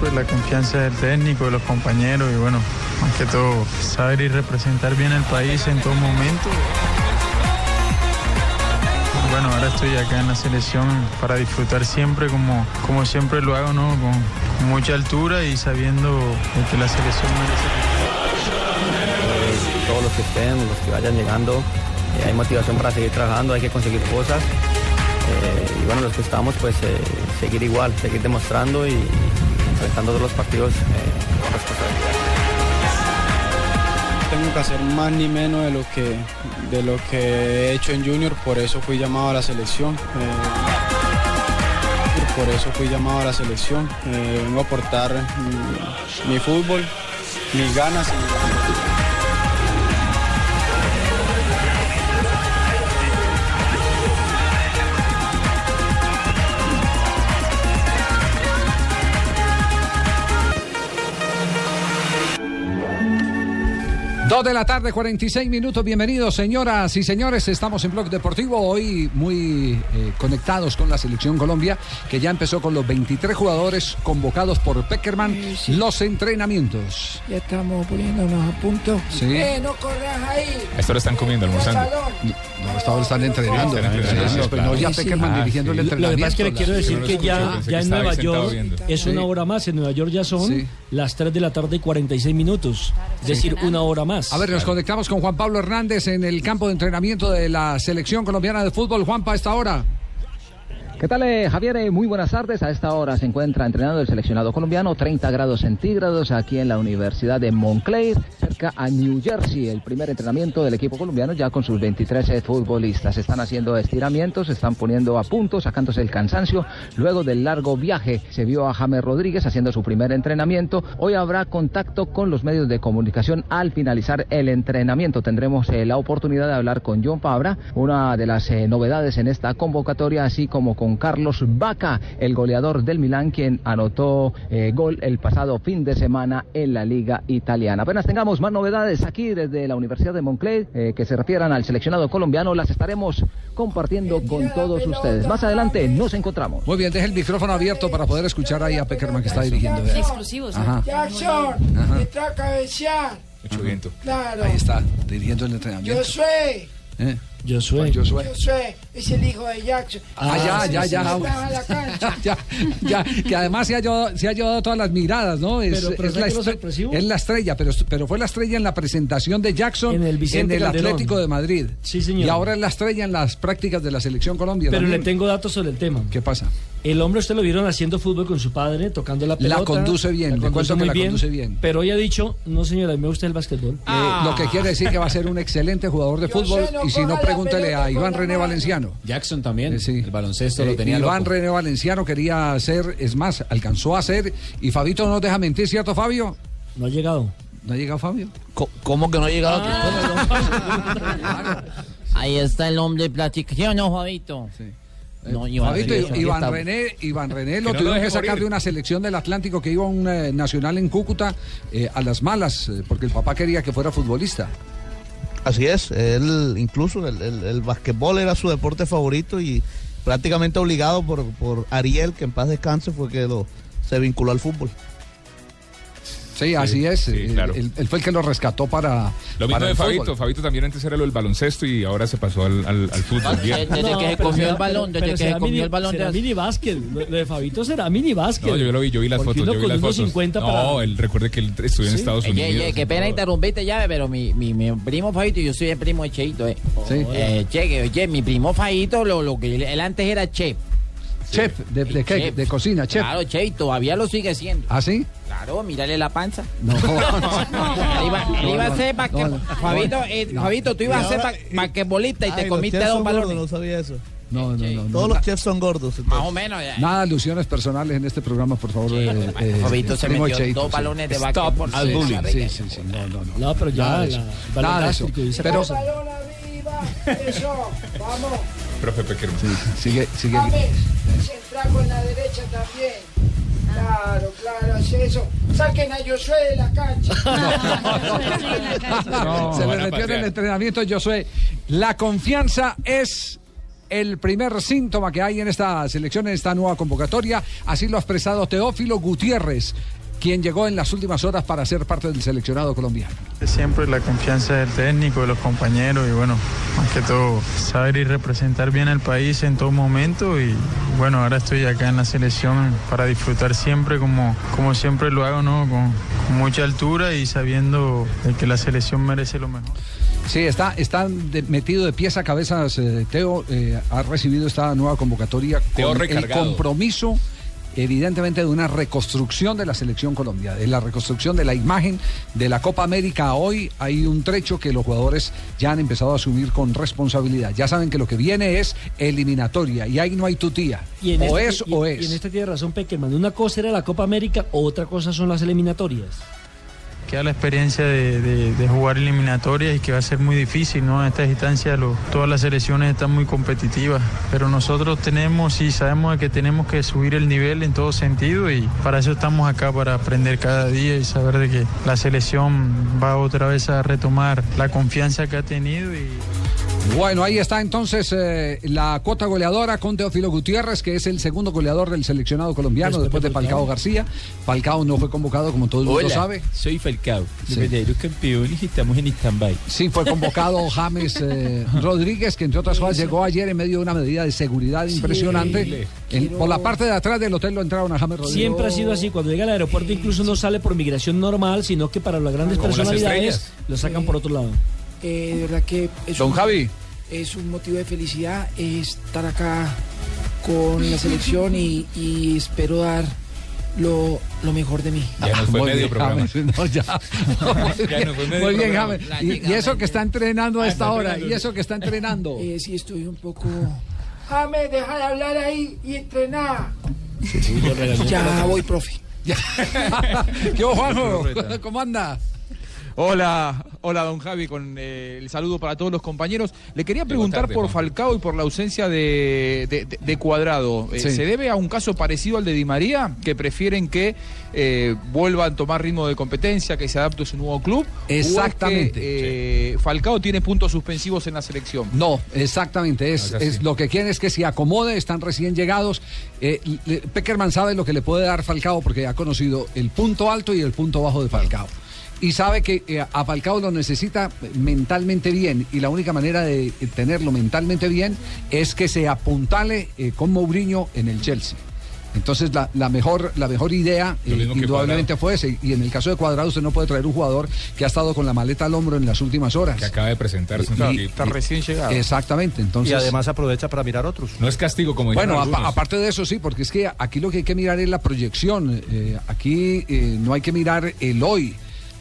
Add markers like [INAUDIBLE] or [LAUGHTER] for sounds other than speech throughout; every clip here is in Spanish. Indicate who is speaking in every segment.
Speaker 1: siempre la confianza del técnico, de los compañeros y bueno, más que todo, saber y representar bien el país en todo momento. Bueno, ahora estoy acá en la selección para disfrutar siempre como, como siempre lo hago, ¿no? Con mucha altura y sabiendo que la selección merece.
Speaker 2: Eh, todos los que estén, los que vayan llegando, eh, hay motivación para seguir trabajando, hay que conseguir cosas. Eh, y bueno, los que estamos, pues seguir igual, seguir demostrando y, enfrentando todos los partidos con responsabilidad
Speaker 3: tengo que hacer más ni menos de lo que, de lo que he hecho en Junior, por eso fui llamado a la selección. Eh, por eso fui llamado a la selección. Eh, vengo a aportar mi, mi fútbol, mis ganas. Y...
Speaker 4: Dos de la tarde, 46 minutos. Bienvenidos, señoras y señores. Estamos en Blog Deportivo. Hoy muy eh, conectados con la Selección Colombia, que ya empezó con los 23 jugadores convocados por Peckerman. Los entrenamientos.
Speaker 5: Ya estamos poniéndonos a punto.
Speaker 4: Sí.
Speaker 5: Eh, no corras ahí.
Speaker 6: Esto lo están comiendo, almorzando.
Speaker 4: No, están, están entrenando.
Speaker 6: Sí, están entrenando,
Speaker 4: Sí, pero no, ya
Speaker 6: sí.
Speaker 4: Peckerman
Speaker 6: Ah,
Speaker 4: dirigiendo
Speaker 6: sí.
Speaker 4: el
Speaker 6: Lo-
Speaker 4: entrenamiento.
Speaker 6: lo que pasa es que le quiero
Speaker 7: decir que ya, ya
Speaker 6: que
Speaker 7: en Nueva York
Speaker 6: viendo.
Speaker 7: es una hora más. En Nueva York ya son
Speaker 4: Sí.
Speaker 7: las 3 de la tarde y 46 minutos. Es decir, una hora más.
Speaker 4: A ver, nos conectamos con Juan Pablo Hernández en el campo de entrenamiento de la Selección Colombiana de Fútbol. Juanpa, a esta hora.
Speaker 8: ¿Qué tal, eh, Javier? Eh, muy buenas tardes. A esta hora se encuentra entrenando el seleccionado colombiano, 30 grados centígrados aquí en la Universidad de Montclair, cerca a New Jersey. El primer entrenamiento del equipo colombiano ya con sus 23 eh, futbolistas. Están haciendo estiramientos, están poniendo a punto, sacándose el cansancio. Luego del largo viaje se vio a James Rodríguez haciendo su primer entrenamiento. Hoy habrá contacto con los medios de comunicación al finalizar el entrenamiento. Tendremos la oportunidad de hablar con John Fabra, una de las novedades en esta convocatoria, así como con Carlos Vaca, el goleador del Milán, quien anotó eh, gol el pasado fin de semana en la Liga Italiana. Apenas tengamos más novedades aquí desde la Universidad de Montclair eh, que se refieran al seleccionado colombiano, las estaremos compartiendo con todos ustedes. Más adelante nos encontramos.
Speaker 4: Muy bien, deje el micrófono abierto para poder escuchar ahí a Peckerman que está dirigiendo. vea.
Speaker 9: Exclusivos.
Speaker 4: Ajá.
Speaker 5: Jackson,
Speaker 4: Ajá.
Speaker 6: Mucho viento.
Speaker 5: Claro.
Speaker 4: Ahí está, dirigiendo el entrenamiento.
Speaker 5: Josué,
Speaker 4: ¿Eh?
Speaker 7: Josué.
Speaker 4: Josué.
Speaker 5: Josué, es el hijo de Jackson.
Speaker 4: Ah, ya, ya, ya.
Speaker 5: La [LAUGHS] cancha.
Speaker 4: ya, ya, que además se ha, llevado, se ha llevado todas las miradas, ¿no? Es,
Speaker 7: Pero- pero
Speaker 4: es
Speaker 7: ¿sabe
Speaker 4: la
Speaker 7: es lo
Speaker 4: estre-
Speaker 7: sorpresivo?
Speaker 4: es la estrella, pero, pero fue la estrella en la presentación de Jackson
Speaker 7: En el.
Speaker 4: Atlético de Madrid.
Speaker 7: Sí, señor.
Speaker 4: Y ahora es la estrella en las prácticas de la selección Colombia.
Speaker 7: Pero
Speaker 4: también.
Speaker 7: le tengo datos sobre el tema.
Speaker 4: ¿Qué pasa?
Speaker 7: El hombre usted lo vieron haciendo fútbol con su padre, tocando la
Speaker 4: La
Speaker 7: pelota.
Speaker 4: conduce bien, le
Speaker 7: conduce
Speaker 4: cuento que
Speaker 7: muy
Speaker 4: la
Speaker 7: bien,
Speaker 4: conduce bien.
Speaker 7: Pero hoy ha dicho, no señora, a mí me gusta el básquetbol.
Speaker 4: Eh, lo que quiere decir que va a ser un excelente jugador de fútbol
Speaker 5: sé, no
Speaker 4: y si no
Speaker 5: la
Speaker 4: pregúntele a Iván René. Valenciano.
Speaker 10: Jackson también.
Speaker 4: Eh, sí.
Speaker 10: El baloncesto
Speaker 4: Eh,
Speaker 10: lo tenía
Speaker 4: Iván
Speaker 10: loco.
Speaker 4: René Valenciano quería hacer, es más, alcanzó a hacer y Fabito no nos deja mentir, ¿cierto Fabio?
Speaker 7: No ha llegado.
Speaker 4: ¿No ha llegado Fabio?
Speaker 11: ¿Cómo que no ha llegado?
Speaker 4: Claro. [LAUGHS]
Speaker 11: Ahí está el hombre platica. ¿Sí o no, Fabito? No, Iván
Speaker 4: Fabito,
Speaker 11: René,
Speaker 4: Iván
Speaker 11: está.
Speaker 4: René, Iván René lo tuvieron
Speaker 6: deje
Speaker 4: que sacar
Speaker 6: morir.
Speaker 4: de una selección del Atlántico que iba a un eh, nacional en Cúcuta eh, a las malas, eh, porque el papá quería que fuera futbolista.
Speaker 12: Así es, él incluso el, el, basquetbol era su deporte favorito y prácticamente obligado por, por Ariel, que en paz descanse, fue que lo, se vinculó al fútbol.
Speaker 4: Sí, así es.
Speaker 6: sí,
Speaker 4: eh,
Speaker 6: claro.
Speaker 4: Él, él fue el que lo rescató para.
Speaker 6: Lo mismo
Speaker 4: para
Speaker 6: de
Speaker 4: el
Speaker 6: Fabito.
Speaker 4: fútbol.
Speaker 6: Fabito también antes era lo del baloncesto y ahora se pasó al, al, al fútbol. Bien.
Speaker 11: Desde que se comió el balón, desde que se comió
Speaker 7: mini-
Speaker 11: el balón
Speaker 7: será
Speaker 11: de
Speaker 7: mini básquet. Lo de Fabito será mini básquet.
Speaker 6: No, yo lo vi, yo vi las fotos, yo vi las fotos.
Speaker 7: 1.50
Speaker 6: No, él recuerde que él estudió en. Estados Unidos.
Speaker 11: oye, qué pena interrumpirte ya, pero mi, mi, mi primo Fabito, yo soy el primo de Cheito, eh.
Speaker 4: Sí.
Speaker 11: Eh, che, que, oye, mi primo Fabito, lo, lo que él, él antes era chef.
Speaker 4: Chef, de, de?
Speaker 11: Chef.
Speaker 4: De cocina, chef.
Speaker 11: Claro, che, y todavía lo sigue siendo.
Speaker 4: ¿Ah, sí?
Speaker 11: Claro, mírale la panza.
Speaker 4: No, [LAUGHS]
Speaker 11: Él [LAUGHS] iba, él iba a ser
Speaker 4: no, no.
Speaker 11: Fabito, eh, Fabito, tú ibas a ser ba- basquetbolista y te comiste dos balones.
Speaker 12: no sabía eso.
Speaker 4: no, no, no, no.
Speaker 12: Todos los chefs son gordos.
Speaker 11: Más
Speaker 12: entonces.
Speaker 11: o menos. ya.
Speaker 4: Nada alusiones personales en este programa, por favor. eh, eh,
Speaker 11: Fabito se metió
Speaker 4: Cheito,
Speaker 11: dos
Speaker 4: sí.
Speaker 11: balones de
Speaker 10: Stop
Speaker 11: basquetbol.
Speaker 10: al
Speaker 11: Sí,
Speaker 10: bullying.
Speaker 4: Sí,
Speaker 11: que-
Speaker 4: sí, sí. No, no, no.
Speaker 7: No, pero ya.
Speaker 4: Nada de eso. Nada de eso. Pero-.
Speaker 5: Balón arriba. Eso. Vamos.
Speaker 6: Profe Peckerman.
Speaker 4: Sigue, sigue.
Speaker 5: James, centra con la derecha también. Claro, claro, hace eso. Saquen a Josué de la cancha. [LAUGHS]
Speaker 4: Se le metió en el entrenamiento, Josué. La confianza es el primer síntoma que hay en esta selección, en esta nueva convocatoria. Así lo ha expresado Teófilo Gutiérrez, quien llegó en las últimas horas para ser parte del seleccionado colombiano.
Speaker 1: Siempre la confianza del técnico, de los compañeros y bueno, más que todo saber y representar bien al país en todo momento y bueno, ahora estoy acá en la selección para disfrutar siempre como, como siempre lo hago, ¿no? Con, con mucha altura y sabiendo de que la selección merece lo mejor.
Speaker 4: Sí, está, está de- metido de pies a cabezas. eh, Teo eh, ha recibido esta nueva convocatoria
Speaker 6: Teo
Speaker 4: con el compromiso, evidentemente, de una reconstrucción de la selección Colombia, de la reconstrucción de la imagen de la Copa América. a Hoy hay un trecho que los jugadores ya han empezado a asumir con responsabilidad. Ya saben que lo que viene es eliminatoria y ahí no hay tutía.
Speaker 7: Y en
Speaker 4: o es
Speaker 7: y-
Speaker 4: o
Speaker 7: y
Speaker 4: es.
Speaker 7: en esta tiene razón Peckerman. Una cosa era la Copa América, otra cosa son las eliminatorias.
Speaker 1: Queda la experiencia de, de- de jugar eliminatorias y que va a ser muy difícil, ¿no? En estas instancias lo- todas las selecciones están muy competitivas, pero nosotros tenemos y sabemos que tenemos que subir el nivel en todo sentido y para eso estamos acá, para aprender cada día y saber de que la selección va otra vez a retomar la confianza que ha tenido y
Speaker 4: Bueno, ahí está entonces eh, la cuota goleadora con Teófilo Gutiérrez, que es el segundo goleador del seleccionado colombiano después, de Falcao García. Falcao no fue convocado, como todo el mundo
Speaker 9: Hola,
Speaker 4: sabe.
Speaker 9: soy Falcao, los
Speaker 4: Sí.
Speaker 9: verdaderos campeones y estamos en stand-by.
Speaker 4: Sí, fue convocado [LAUGHS] James eh, Rodríguez, que entre otras cosas llegó ayer en medio de una medida de seguridad impresionante. En- por la parte de atrás del hotel lo entraron a James Rodríguez.
Speaker 7: Siempre ha sido así. Cuando llega al aeropuerto incluso no sale por migración normal, sino que para las grandes
Speaker 10: Como
Speaker 7: personalidades lo sacan por otro lado.
Speaker 10: Eh, de verdad que es
Speaker 7: Don
Speaker 10: un,
Speaker 7: Javi.
Speaker 10: es un motivo de felicidad estar acá con la selección y, y espero dar lo, lo mejor de mí.
Speaker 6: Ya nos fue
Speaker 4: Muy
Speaker 6: medio
Speaker 4: bien,
Speaker 6: programa.
Speaker 4: James, no, ya. [LAUGHS]
Speaker 6: Fue medio
Speaker 4: Muy bien. James. Y, y eso que está entrenando a
Speaker 10: Ah,
Speaker 4: esta hora, y eso que está entrenando.
Speaker 10: Eh, sí, estoy un poco... James, deja de hablar ahí y entrenar. Ya voy, profe. [LAUGHS]
Speaker 4: ¿Qué Juanjo? ¿Cómo anda?
Speaker 13: Hola, hola don Javi, con eh, el saludo para todos los compañeros. Le quería preguntar
Speaker 6: tarde,
Speaker 13: por. Falcao y por la ausencia de, de- de- de Cuadrado. Eh. ¿Se debe a un caso parecido al de Di María, que prefieren que eh, vuelvan a tomar ritmo de competencia, que se adapte a su nuevo club? ¿O es que,
Speaker 4: Exactamente.
Speaker 13: Falcao tiene puntos suspensivos en la selección.
Speaker 4: No, exactamente. Es,
Speaker 13: es
Speaker 4: lo que quieren es que se acomode, están recién llegados. Le- Peckerman sabe lo que le puede dar Falcao porque ha conocido el punto alto y el punto bajo de Falcao. Y sabe que eh, a Falcao lo necesita mentalmente bien. Y la única manera de tenerlo mentalmente bien es que se apuntale eh, con Mourinho en el Chelsea. Entonces la, la mejor la mejor idea eh, indudablemente fue ese. Y en el caso de Cuadrado usted no puede traer un jugador que ha estado con la maleta al hombro en las últimas horas.
Speaker 6: Que acaba de presentarse
Speaker 4: Y-
Speaker 6: poquito.
Speaker 13: Está recién llegado.
Speaker 4: Exactamente. Entonces,
Speaker 14: y además aprovecha para mirar otros.
Speaker 6: No es castigo como
Speaker 4: bueno, aparte de eso sí, porque es que aquí lo que hay que mirar es la proyección. eh, aquí eh, no hay que mirar el hoy.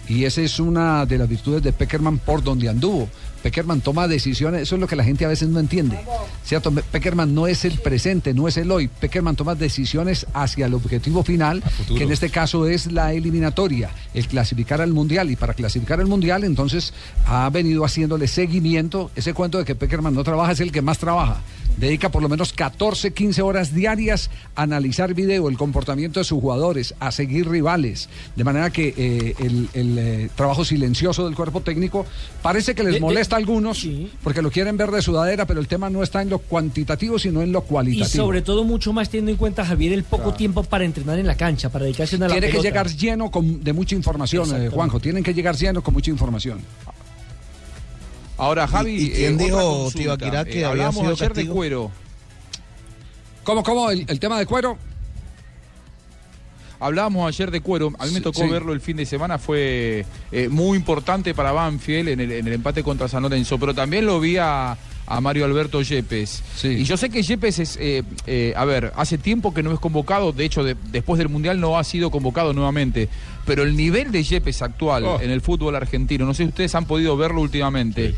Speaker 4: Y esa es una de las virtudes de Peckerman por donde anduvo. Peckerman toma decisiones, eso es lo que la gente a veces no entiende. ¿Cierto? Pe- Peckerman no es el presente, no es el hoy. Peckerman toma decisiones hacia el objetivo final, que en este caso es la eliminatoria, el clasificar al mundial. Y para clasificar al mundial, entonces ha venido haciéndole seguimiento. Ese cuento de que Peckerman no trabaja es el que más trabaja. Dedica por lo menos 14, 15 horas diarias a analizar video, el comportamiento de sus jugadores, a seguir rivales. De manera que eh, el, el, eh, trabajo silencioso del cuerpo técnico parece que les
Speaker 7: de-
Speaker 4: molesta a algunos porque lo quieren ver de sudadera, pero el tema no está en lo cuantitativo, sino en lo
Speaker 7: Y
Speaker 4: cualitativo.
Speaker 7: sobre todo mucho más teniendo en cuenta, Javier, el poco tiempo para entrenar en la cancha, para dedicarse a la
Speaker 4: Tiene que llegar lleno con- de mucha información, eh. Juanjo. Tienen que llegar lleno con mucha información.
Speaker 13: Ahora, Javi,
Speaker 12: ¿Y- y quién
Speaker 13: otra
Speaker 12: dijo. Tibaquirá, que
Speaker 13: Eh,
Speaker 12: había
Speaker 13: hablábamos
Speaker 12: sido
Speaker 13: ayer de cuero.
Speaker 4: ¿Cómo, cómo? ¿El, el tema de cuero?
Speaker 13: Hablábamos ayer de cuero, a mí me tocó
Speaker 4: sí.
Speaker 13: verlo el fin de semana, fue eh, muy importante para Banfield en el, en el empate contra San Lorenzo, pero también lo vi a, a Mario Alberto Yepes. Y yo sé que Yepes es, eh, eh, a ver, hace tiempo que no es convocado, de hecho de- después del Mundial no ha sido convocado nuevamente, pero el nivel de Yepes actual
Speaker 6: Oh.
Speaker 13: en el fútbol argentino, no sé si ustedes han podido verlo últimamente.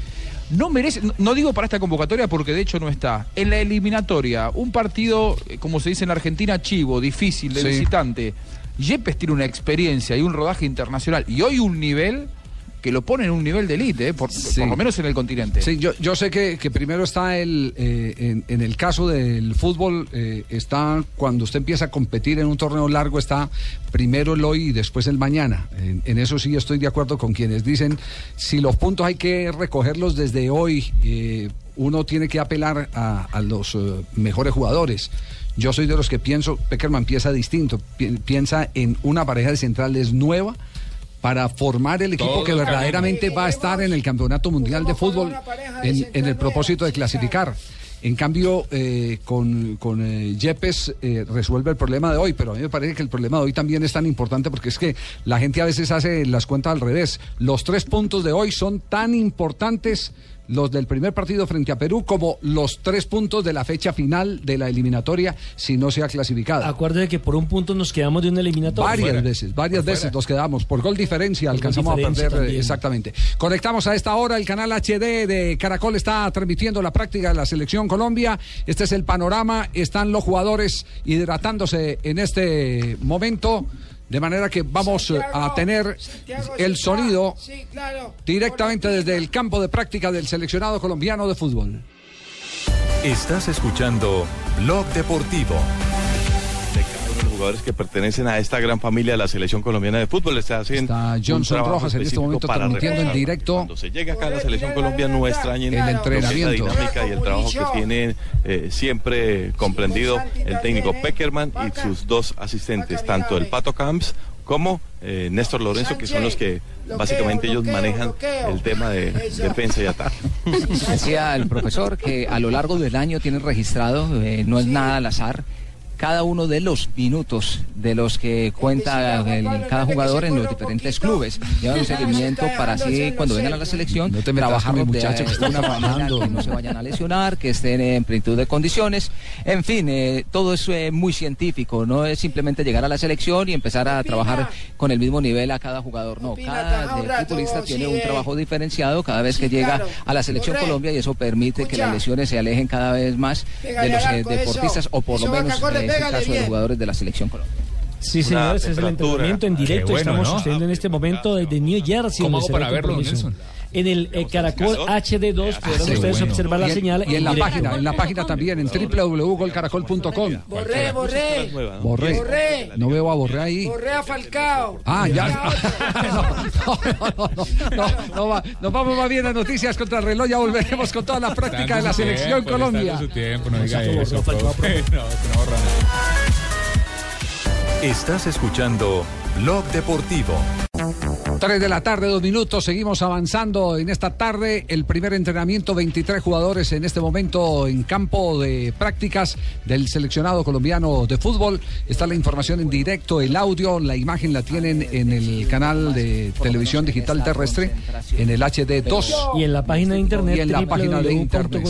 Speaker 13: No merece, no- digo para esta convocatoria porque de hecho no está. En la eliminatoria, un partido, eh, como se dice en Argentina, chivo, difícil, de
Speaker 4: Sí.
Speaker 13: visitante. Yepes tiene una experiencia y un rodaje internacional y hoy un nivel que lo pone en un nivel de élite, eh, por, por lo menos en el continente.
Speaker 4: Sí, yo, yo sé que, que primero está el, eh, en, en el caso del fútbol, eh, está cuando usted empieza a competir en un torneo largo, está primero el hoy y después el mañana. En, en eso sí estoy de acuerdo con quienes dicen, si los puntos hay que recogerlos desde hoy, eh, uno tiene que apelar a, a los mejores jugadores. Yo soy de los que pienso, Peckerman piensa distinto, pi- piensa en una pareja de centrales nueva para formar el equipo
Speaker 6: Todo
Speaker 4: que verdaderamente va a estar en el Campeonato Mundial de Fútbol en, en el propósito de clasificar. En cambio, eh, con, con eh, Yepes eh, resuelve el problema de hoy, pero a mí me parece que el problema de hoy también es tan importante porque es que la gente a veces hace las cuentas al revés. Los tres puntos de hoy son tan importantes los del primer partido frente a Perú como los tres puntos de la fecha final de la eliminatoria si no se ha clasificado.
Speaker 7: Acuérdate que por un punto nos quedamos de una eliminatoria.
Speaker 4: Varias
Speaker 7: Fuera.
Speaker 4: veces, varias veces
Speaker 7: fuera.
Speaker 4: nos quedamos. Por gol diferencia
Speaker 7: Por gol
Speaker 4: alcanzamos
Speaker 7: diferencia
Speaker 4: a perder
Speaker 7: también.
Speaker 4: exactamente. Conectamos a esta hora el canal HD de Caracol está transmitiendo la práctica de la selección Colombia. Este es el panorama. Están los jugadores hidratándose en este momento. De manera que vamos eh, a tener el sonido
Speaker 5: Sí, claro.
Speaker 4: directamente desde el campo de práctica del seleccionado colombiano de fútbol.
Speaker 15: Estás escuchando Blog Deportivo.
Speaker 16: Jugadores que pertenecen a esta gran familia de la selección colombiana de fútbol. Está haciendo
Speaker 4: Está
Speaker 16: un
Speaker 4: Johnson
Speaker 16: trabajo
Speaker 4: Rojas en este momento
Speaker 16: para
Speaker 4: transmitiendo en directo
Speaker 16: Cuando se llega acá a la selección colombiana no extrañen
Speaker 4: El entrenamiento.
Speaker 16: la dinámica y el trabajo que tienen eh, siempre comprendido el técnico Peckerman y sus dos asistentes, tanto el Pato Camps como eh, Néstor Lorenzo, que son los que básicamente ellos manejan el tema de defensa y ataque.
Speaker 8: Decía el profesor que a lo largo del año tienen registrado, eh, no es nada al azar, cada uno de los minutos de los que cuenta el- cada jugador en los diferentes clubes. Llevan un [LAUGHS] seguimiento para así cuando vengan a la selección
Speaker 4: te metas
Speaker 8: trabajar de
Speaker 4: muchacho que está
Speaker 8: una manera
Speaker 4: trabajando.
Speaker 8: que no se vayan a lesionar, que estén en plenitud de condiciones. En fin, eh, todo es eh, muy científico, no es simplemente llegar a la selección y empezar a trabajar con el mismo nivel a cada jugador. No, cada futbolista tiene un
Speaker 5: eh.
Speaker 8: trabajo diferenciado cada vez que llega a la selección. Colombia y eso permite que las lesiones se alejen cada vez más de los eh, deportistas o por lo menos eh, es el
Speaker 5: pégale
Speaker 8: caso de los jugadores de la selección Colombia.
Speaker 7: Sí,
Speaker 16: Una
Speaker 7: señores, es el entrenamiento en
Speaker 16: Qué
Speaker 7: directo.
Speaker 16: bueno,
Speaker 7: Estamos
Speaker 16: ¿no?
Speaker 7: sucediendo en este momento desde New Jersey.
Speaker 6: ¿Cómo hago para verlo. Nelson?
Speaker 7: En el eh, Caracol HD2 podrán
Speaker 4: Ah, sí,
Speaker 7: ustedes
Speaker 4: bueno.
Speaker 7: observar la
Speaker 4: Y en-
Speaker 7: señal.
Speaker 4: Y en la página, en la página también, en www.golcaracol.com.
Speaker 5: Borré, borré.
Speaker 4: Borré.
Speaker 5: Borré.
Speaker 4: No veo a Borré ahí.
Speaker 5: Borré a Falcao.
Speaker 4: Ah, ya. [LAUGHS] No, no, no, no, no va- nos vamos más bien a noticias contra el reloj. Ya volveremos con toda la práctica de la selección
Speaker 6: tiempo,
Speaker 4: Colombia.
Speaker 6: dando su tiempo, no diga eso. [LAUGHS]
Speaker 15: Estás escuchando Blog Deportivo.
Speaker 4: 3 de la tarde, dos minutos. Seguimos avanzando en esta tarde. El primer entrenamiento, 23 jugadores en este momento en campo de prácticas del seleccionado colombiano de fútbol. Está la información en directo, el audio, la imagen la tienen en el canal de televisión digital terrestre, en el HD2.
Speaker 7: Y en la página de internet.
Speaker 4: Y en la página de internet.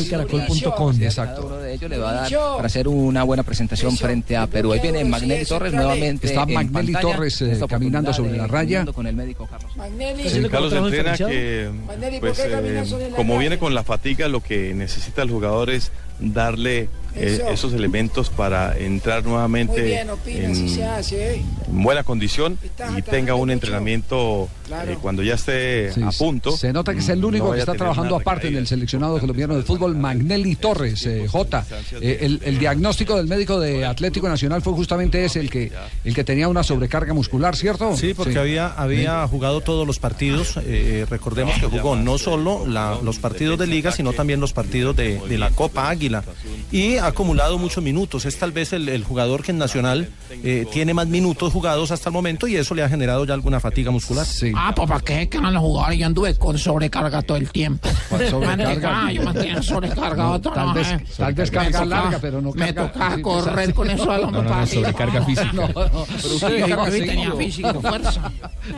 Speaker 4: Exacto.
Speaker 8: De ellos le va a dar para hacer una buena presentación frente a Perú. Ahí viene Magnelli Torres nuevamente.
Speaker 4: Está Magnelli. Torres, eh, caminando sobre la raya.
Speaker 8: Con el médico Carlos.
Speaker 5: Magnelli.
Speaker 16: Sí, Carlos entrena que,
Speaker 5: Magnelli, ¿por
Speaker 16: pues,
Speaker 5: qué
Speaker 16: eh,
Speaker 5: caminas sobre la
Speaker 16: como viene con la fatiga, lo que necesita el jugador es darle eh,
Speaker 5: Eso.
Speaker 16: esos elementos para entrar nuevamente
Speaker 5: Muy bien, opina,
Speaker 16: en,
Speaker 5: si se hace, ¿eh?
Speaker 16: Buena condición y tenga un entrenamiento
Speaker 5: Claro.
Speaker 16: eh, cuando ya esté
Speaker 4: Sí,
Speaker 16: a punto.
Speaker 4: Se nota que es el único
Speaker 16: no
Speaker 4: que está trabajando aparte en el seleccionado [LAUGHS] colombiano de fútbol, Magnelli Torres, eh, J. Eh, el, el diagnóstico del médico de Atlético Nacional fue justamente ese, el que, el que tenía una sobrecarga muscular, ¿cierto?
Speaker 14: Sí, porque había, había jugado todos los partidos. eh, recordemos que jugó no solo la- los partidos de liga, sino también los partidos de, de la Copa Águila. Y ha acumulado muchos minutos. Es tal vez el, el jugador que en Nacional eh, tiene más minutos jugados hasta el momento y eso le ha generado ya alguna fatiga muscular.
Speaker 17: Ah, pues para qué quedan los jugadores. Yo anduve con sobrecarga todo el tiempo.
Speaker 4: sobrecarga?
Speaker 17: Ah, yo mantenía sobrecargado.
Speaker 4: No, tal vez- tal vez
Speaker 17: Me
Speaker 4: carga
Speaker 17: tocaba-
Speaker 4: larga, pero no
Speaker 17: Me tocaba
Speaker 4: sí,
Speaker 17: correr con eso al hombro
Speaker 6: No, no, sobrecarga física.
Speaker 4: No, no, pero usted
Speaker 17: Sí, yo tenía físico, fuerza.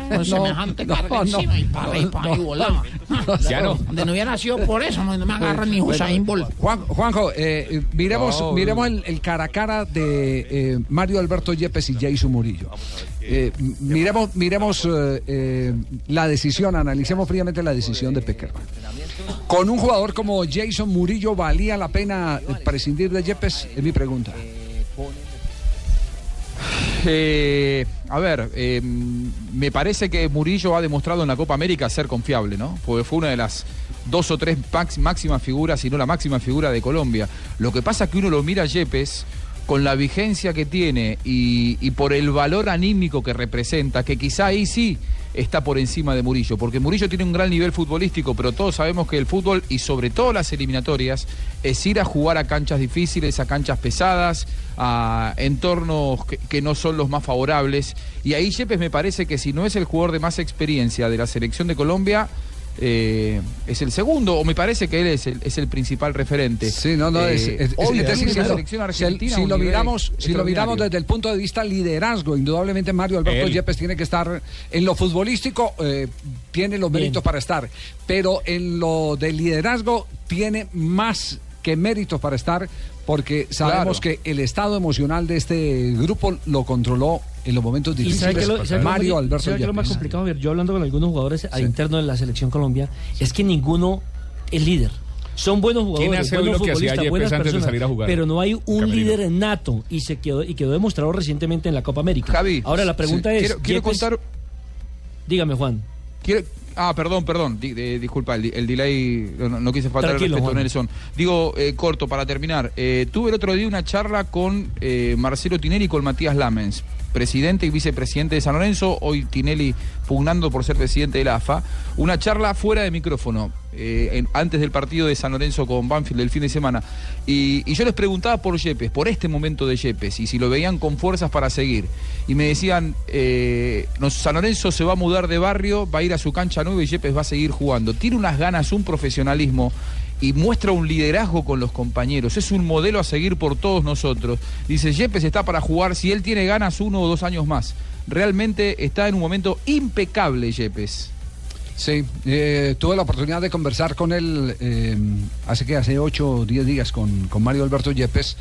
Speaker 17: Con
Speaker 4: No,
Speaker 17: semejante
Speaker 4: no,
Speaker 17: carga
Speaker 4: no,
Speaker 17: encima y para y para ahí
Speaker 4: no,
Speaker 17: volaba.
Speaker 6: Ya no.
Speaker 17: Donde no hubiera sido por eso, no me agarran ni Usain Bolt.
Speaker 4: Juan- Juanjo, eh, miremos, miremos el, el cara a cara de eh, Mario Alberto Yepes y Jason Murillo. Eh, miremos miremos eh, eh, la decisión, analicemos fríamente la decisión de Peckerman. Con un jugador como Jason Murillo, ¿valía la pena prescindir de Yepes? Es mi pregunta.
Speaker 13: Eh, a ver, eh, me parece que Murillo ha demostrado en la Copa América ser confiable, ¿no? Porque fue una de las dos o tres máximas figuras, si no la máxima figura de Colombia. Lo que pasa es que uno lo mira a Yepes con la vigencia que tiene y, por el valor anímico que representa, que quizá ahí sí está por encima de Murillo, porque Murillo tiene un gran nivel futbolístico, pero todos sabemos que el fútbol y sobre todo las eliminatorias es ir a jugar a canchas difíciles, a canchas pesadas, a entornos que, que no son los más favorables. Y ahí Yepes me parece que si no es el jugador de más experiencia de la selección de Colombia, eh, es el segundo, o me parece que él es el, es el principal referente.
Speaker 4: Sí, no, no, es,
Speaker 13: Eh,
Speaker 4: es- es- decir, si lo-
Speaker 13: selección argentina
Speaker 4: si miramos, si lo miramos desde el punto de vista liderazgo, indudablemente Mario Alberto
Speaker 13: Él.
Speaker 4: Yepes tiene que estar en lo futbolístico, eh, tiene los
Speaker 7: Bien.
Speaker 4: méritos para estar, pero en lo de liderazgo tiene más que méritos para estar, porque sabemos
Speaker 13: Claro.
Speaker 4: que el estado emocional de este grupo lo controló en los momentos
Speaker 7: ¿Y sabe
Speaker 4: difíciles.
Speaker 7: lo-
Speaker 4: Mario Alberto
Speaker 7: sabe qué lo más complicado? Yo hablando con algunos jugadores al interno de la selección Colombia, es que ninguno es líder. Son buenos
Speaker 6: ¿Quién
Speaker 7: jugadores, buenos
Speaker 6: que
Speaker 7: futbolistas,
Speaker 6: Yepes
Speaker 7: buenas
Speaker 6: antes de
Speaker 7: personas,
Speaker 6: salir a jugar?
Speaker 7: pero no hay un líder nato y se quedó y quedó demostrado recientemente en la Copa América.
Speaker 13: Javi,
Speaker 7: Ahora la pregunta
Speaker 13: sí,
Speaker 7: es,
Speaker 13: quiero- contar-
Speaker 7: Dígame, Juan.
Speaker 13: Quiero- Ah, perdón, perdón. Di- eh, disculpa, el, el delay, no, no quise faltar el
Speaker 7: Tranquilo,
Speaker 13: respeto,
Speaker 7: Juan.
Speaker 13: Nelson. Digo, eh, corto, para terminar. Eh, tuve el otro día una charla con eh, Marcelo Tinelli y con Matías Lamens, presidente y vicepresidente de San Lorenzo, hoy Tinelli pugnando por ser presidente de la AFA. Una charla fuera de micrófono, eh, antes del partido de San Lorenzo con Banfield del fin de semana. Y, yo les preguntaba por Yepes, por este momento de Yepes, y si lo veían con fuerzas para seguir. Y me decían, eh, San Lorenzo se va a mudar de barrio, va a ir a su cancha nueva y Yepes va a seguir jugando. Tiene unas ganas, un profesionalismo y muestra un liderazgo con los compañeros. Es un modelo a seguir por todos nosotros. Dice, Yepes está para jugar, si él tiene ganas, uno o dos años más. Realmente está en un momento impecable Yepes.
Speaker 4: Sí, eh, tuve la oportunidad de conversar con él eh, hace que hace 8 o 10 días con, con Mario Alberto Yepes.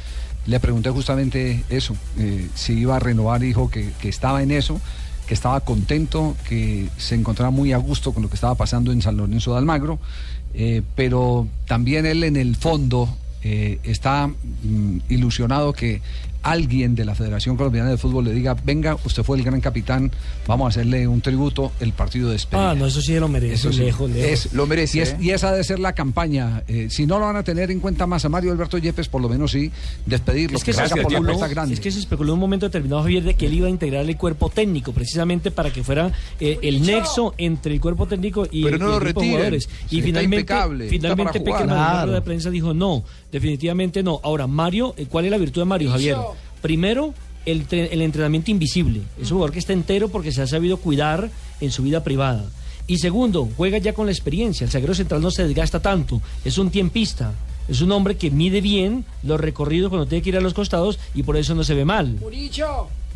Speaker 4: Le pregunté justamente eso, eh, si iba a renovar, dijo que, que estaba en eso, que estaba contento, que se encontraba muy a gusto con lo que estaba pasando en San Lorenzo de Almagro, eh, pero también él en el fondo eh, está mm, ilusionado que alguien de la Federación Colombiana de Fútbol le diga, venga, usted fue el gran capitán, vamos a hacerle un tributo, el partido de despedida.
Speaker 7: Ah, no, eso sí lo merece.
Speaker 4: Eso sí,
Speaker 7: lejos, lejos.
Speaker 4: es-
Speaker 13: Lo merece,
Speaker 4: Y, es-
Speaker 13: ¿eh?
Speaker 4: y esa debe ser la campaña. Eh, si no lo van a tener en cuenta más a Mario Alberto Yepes, por lo menos sí, despedirlo,
Speaker 7: Es que,
Speaker 4: que
Speaker 7: se
Speaker 4: salga por la
Speaker 7: especuló, es que se especuló en un momento determinado, Javier, de que él iba a integrar el cuerpo técnico, precisamente para que fuera eh, el nexo entre el cuerpo técnico y,
Speaker 13: Pero no
Speaker 7: el grupo de
Speaker 13: retiren.
Speaker 7: jugadores. Y
Speaker 13: está
Speaker 7: finalmente,
Speaker 13: impecable,
Speaker 7: finalmente. Peckerman en la de prensa dijo no, definitivamente no. Ahora, Mario, ¿cuál es la virtud de Mario, Javier? Primero, el, tre- el entrenamiento invisible. Es un jugador que está entero porque se ha sabido cuidar en su vida privada. Y segundo, juega ya con la experiencia. El zaguero central no se desgasta tanto. Es un tiempista. Es un hombre que mide bien los recorridos cuando tiene que ir a los costados y por eso no se ve mal.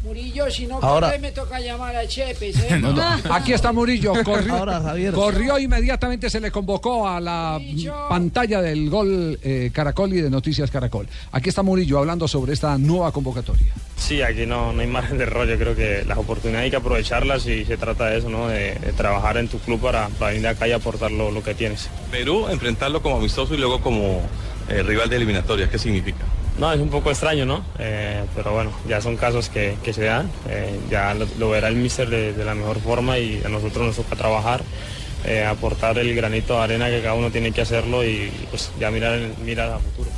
Speaker 5: Murillo, si no
Speaker 4: Ahora-
Speaker 5: corre me toca llamar a Chepes, ¿eh? [LAUGHS]
Speaker 4: No, no. [LAUGHS] Aquí está Murillo, [LAUGHS] corrió,
Speaker 5: Ahora, Javier.
Speaker 4: corrió inmediatamente, se le convocó a la pantalla del gol eh, Caracol y de Noticias Caracol. Aquí está Murillo hablando sobre esta nueva convocatoria.
Speaker 18: Sí, aquí no, no hay margen de error. Yo creo que las oportunidades hay que aprovecharlas y se trata de eso, ¿no? De, de trabajar en tu club para, para venir acá y aportar lo, lo que tienes.
Speaker 16: Perú, enfrentarlo como amistoso y luego como eh, rival de eliminatorias, ¿qué significa?
Speaker 18: No, es un poco extraño, ¿no? Eh, pero bueno, ya son casos que, que se dan. Eh, ya lo, lo verá el míster de, de la mejor forma y a nosotros nos toca trabajar, eh, aportar el granito de arena que cada uno tiene que hacerlo y pues ya mirar, mirar a futuro.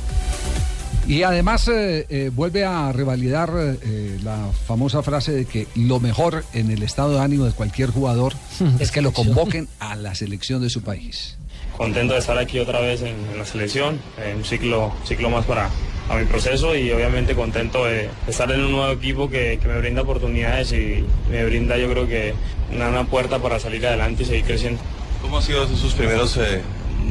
Speaker 4: Y además eh, eh, vuelve a revalidar eh, la famosa frase de que lo mejor en el estado de ánimo de cualquier jugador [LAUGHS] es que lo convoquen a la selección de su país.
Speaker 18: Contento de estar aquí otra vez en, en la selección, en un ciclo, ciclo más para, a mi proceso y obviamente contento de estar en un nuevo equipo que, que me brinda oportunidades y me brinda yo creo que una, una puerta para salir adelante y seguir creciendo.
Speaker 16: ¿Cómo han sido sus primeros, eh,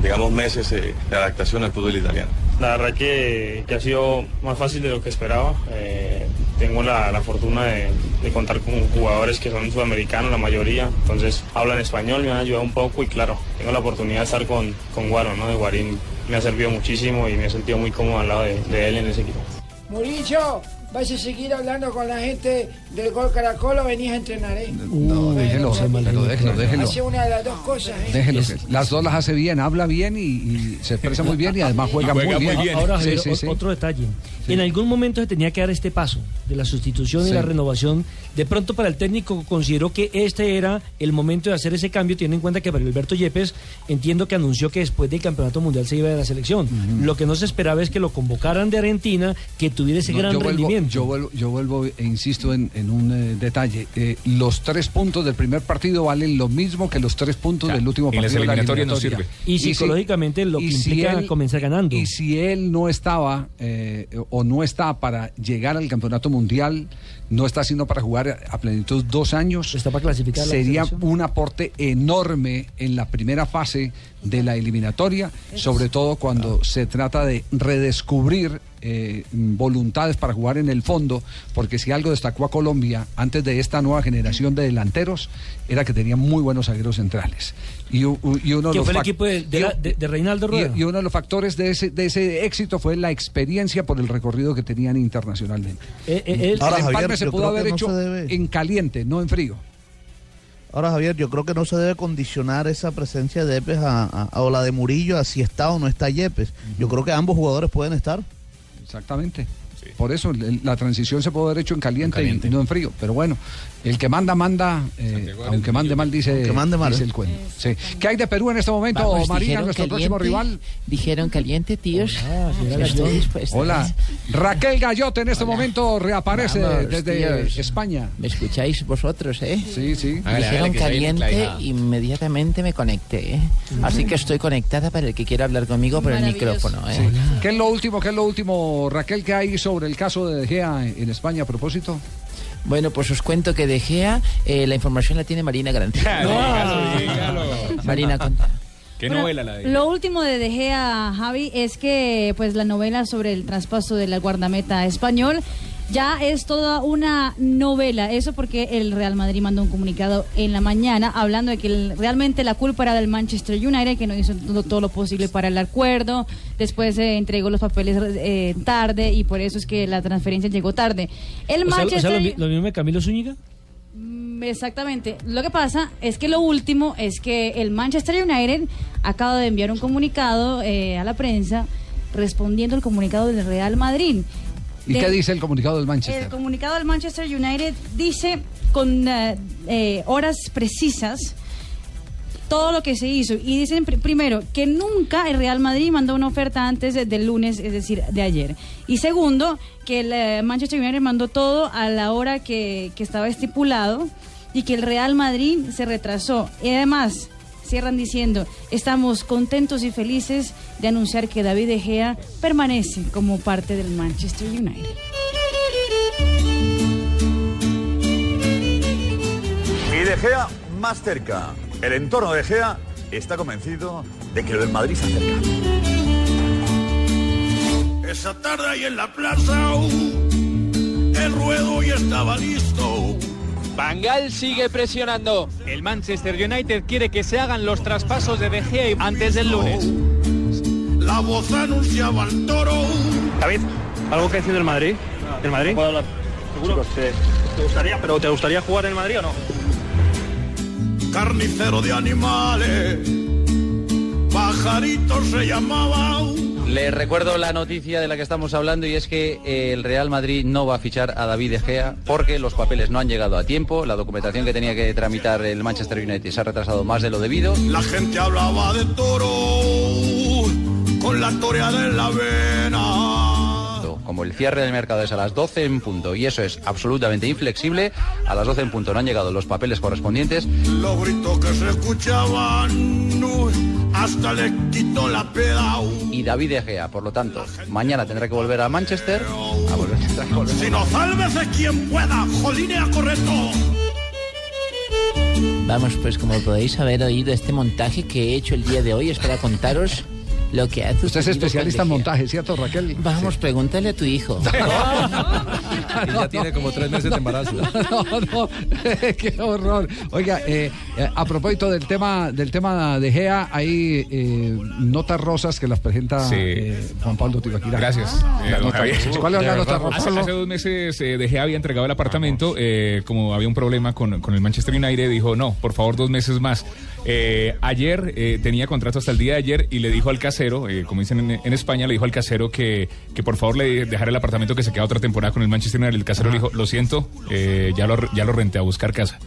Speaker 16: digamos, meses eh, de adaptación al fútbol italiano?
Speaker 18: La verdad que, que ha sido más fácil de lo que esperaba. Eh, tengo la, la fortuna de, de contar con jugadores que son sudamericanos, la mayoría. Entonces hablan español, me han ayudado un poco y claro, tengo la oportunidad de estar con, con Guaro, ¿no? De Guarín me ha servido muchísimo y me he sentido muy cómodo al lado de, él en ese equipo.
Speaker 5: Murillo, ¿vas a seguir hablando con la gente del Gol Caracol o venís a entrenar, eh?
Speaker 4: No, déjelo, pero déjelo, déjelo.
Speaker 5: Hace una de las dos cosas, ¿eh?
Speaker 4: Déjelo, que las dos las hace bien, habla bien y, y se expresa muy bien y además juega,
Speaker 7: Juega
Speaker 4: muy bien.
Speaker 7: Ahora,
Speaker 4: Sí,
Speaker 7: Javier,
Speaker 4: sí,
Speaker 7: o-
Speaker 4: sí.
Speaker 7: otro detalle. En algún momento se tenía que dar este paso de la sustitución y la renovación. De pronto para el técnico consideró que este era el momento de hacer ese cambio, teniendo en cuenta que para Alberto Yepes entiendo que anunció que después del Campeonato Mundial se iba de la selección. Lo que no se esperaba es que lo convocaran de Argentina, que tuviera ese
Speaker 4: No,
Speaker 7: gran
Speaker 4: yo, yo, vuelvo, yo vuelvo e insisto en, en un eh, detalle. Eh, los tres puntos del primer partido valen lo mismo que los tres puntos del último
Speaker 6: en
Speaker 4: partido. de la
Speaker 6: eliminatorias no
Speaker 4: eliminatoria.
Speaker 6: sirve.
Speaker 7: Y
Speaker 4: si-
Speaker 7: psicológicamente lo que
Speaker 4: y si
Speaker 7: implica
Speaker 4: él-
Speaker 7: comenzar ganando.
Speaker 4: Y si él no estaba eh, o no está para llegar al campeonato mundial, no está sino para jugar a plenitud dos años,
Speaker 7: está para clasificar
Speaker 4: sería un aporte enorme en la primera fase de la eliminatoria, sobre todo cuando se trata de redescubrir eh, voluntades para jugar en el fondo, porque si algo destacó a Colombia antes de esta nueva generación de delanteros, era que tenía muy buenos zagueros centrales. Y, uno de
Speaker 7: Que
Speaker 4: los
Speaker 7: fue el equipo de, de la- de- de Reinaldo Rueda.
Speaker 4: y, y uno de los factores de ese, de ese éxito fue la experiencia por el recorrido que tenían internacionalmente.
Speaker 7: Eh, eh,
Speaker 4: el
Speaker 12: Ahora, Javier,
Speaker 4: se
Speaker 12: yo
Speaker 4: pudo
Speaker 12: creo que
Speaker 4: haber
Speaker 12: no
Speaker 4: hecho
Speaker 12: se debe-
Speaker 4: en caliente, no en frío.
Speaker 12: Ahora, Javier, yo creo que no se debe condicionar esa presencia de Yepes a, a- a- o la de Murillo a si está o no está Yepes. Yo creo que ambos jugadores pueden estar.
Speaker 4: Exactamente. Por eso el- la transición se puede haber hecho en caliente, y no en frío. Pero bueno, el que manda, manda, eh, aunque mande mal, dice,
Speaker 12: mande mal,
Speaker 4: dice
Speaker 12: ¿eh?
Speaker 4: el cuento. Sí. ¿Qué hay de Perú en este momento,
Speaker 17: Vamos,
Speaker 4: Marina,
Speaker 17: dijeron
Speaker 4: nuestro próximo
Speaker 17: caliente,
Speaker 4: rival?
Speaker 17: Dijeron caliente, tíos. dispuesta.
Speaker 4: Hola, Raquel Gallote en este momento reaparece
Speaker 17: Vamos,
Speaker 4: desde
Speaker 17: tíos.
Speaker 4: España.
Speaker 17: ¿Me escucháis vosotros, eh?
Speaker 4: Sí, sí.
Speaker 17: Dijeron caliente, inmediatamente me conecté. ¿eh? Así que estoy conectada para el que quiera hablar conmigo por el micrófono. ¿eh?
Speaker 4: Sí. ¿Qué es lo último, qué es lo último, Raquel, que hay sobre el caso de De Gea en España a propósito?
Speaker 17: Bueno, pues os cuento que De Gea, eh, la información la tiene Marina. [LAUGHS]
Speaker 6: Dígalo, [LAUGHS] dígalo.
Speaker 17: Marina, [LAUGHS] cuenta.
Speaker 6: ¿Qué
Speaker 19: Bueno,
Speaker 6: novela la de
Speaker 19: Lo último de De Gea, Javi, es que pues la novela sobre el traspaso de la guardameta español ya es toda una novela. Eso porque el Real Madrid mandó un comunicado en la mañana hablando de que el- realmente la culpa era del Manchester United, que no hizo todo, lo posible para el acuerdo. Después se entregó los papeles eh, tarde y por eso es que la transferencia llegó tarde. El
Speaker 7: O sea, o sea,
Speaker 19: Manchester
Speaker 7: lo, lo mismo de Camilo Zúñiga.
Speaker 19: Mm, Exactamente. Lo que pasa es que lo último es que el Manchester United acaba de enviar un comunicado eh, a la prensa respondiendo al comunicado del Real Madrid.
Speaker 4: ¿Y
Speaker 19: De-
Speaker 4: qué dice el comunicado del Manchester?
Speaker 19: El comunicado del Manchester United dice con eh, eh, horas precisas todo lo que se hizo y dicen pr- primero que nunca el Real Madrid mandó una oferta antes de- del lunes, es decir, de ayer. Y segundo, que el eh, Manchester United mandó todo a la hora que, que estaba estipulado y que el Real Madrid se retrasó. Y además, cierran diciendo, estamos contentos y felices de anunciar que David De Gea permanece como parte del Manchester United.
Speaker 20: Y De Gea más cerca. El entorno de Gea está convencido de que lo del Madrid se acerca.
Speaker 21: Esa tarde ahí en la plaza, uh, el ruedo ya estaba listo.
Speaker 22: Bangal sigue presionando. El Manchester United quiere que se hagan los traspasos de De Gea antes del lunes.
Speaker 21: La voz anunciaba al toro.
Speaker 22: David, ¿algo que decir del Madrid? ¿Del Madrid? ¿Puedo hablar? ¿Seguro? ¿Te, te gustaría, pero ¿te gustaría jugar en el Madrid o no?
Speaker 21: Carnicero de animales, pajarito se llamaba.
Speaker 23: Les recuerdo la noticia de la que estamos hablando y es que eh, el Real Madrid no va a fichar a David De Gea porque los papeles no han llegado a tiempo, la documentación que tenía que tramitar el Manchester United se ha retrasado más de lo debido.
Speaker 21: La gente hablaba de toro con la toreada en la vena.
Speaker 23: Como el cierre del mercado es a las 12 en punto y eso es absolutamente inflexible, a las 12 en punto no han llegado los papeles correspondientes.
Speaker 21: Los gritos que se escuchaban, hasta le quitó la peda.
Speaker 23: Y David De Gea, por lo tanto, mañana tendrá que volver a Manchester. A volver, tendrá que volver.
Speaker 21: Si no, sálvese quien pueda, jolinea correcto.
Speaker 17: Vamos, pues como podéis haber oído este montaje que he hecho el día de hoy es para contaros lo que hace
Speaker 4: Usted es especialista en montaje, ¿cierto, Raquel?
Speaker 17: Vamos, pregúntale a tu hijo. [LAUGHS]
Speaker 14: ya tiene como tres meses de embarazo. [LAUGHS]
Speaker 4: No, no, [LAUGHS] qué horror. Oiga, eh, a propósito del tema del tema de Gea, hay eh, notas rosas que las presenta
Speaker 6: Sí.
Speaker 4: eh, Juan Pablo Tibaquira.
Speaker 6: Gracias.
Speaker 4: Las
Speaker 6: eh.
Speaker 4: ¿Cuál es la nota rosa?
Speaker 6: Hace, hace dos meses eh, De Gea había entregado el apartamento, eh, como había un problema con, con el Manchester United, dijo, no, por favor, dos meses más. Eh, ayer eh, tenía contrato hasta el día de ayer y le dijo al casero eh, como dicen en, en España, le dijo al casero que, que por favor le dejara el apartamento que se queda otra temporada con el Manchester United. El casero le dijo, lo siento, eh, ya, lo, ya lo renté a buscar casa.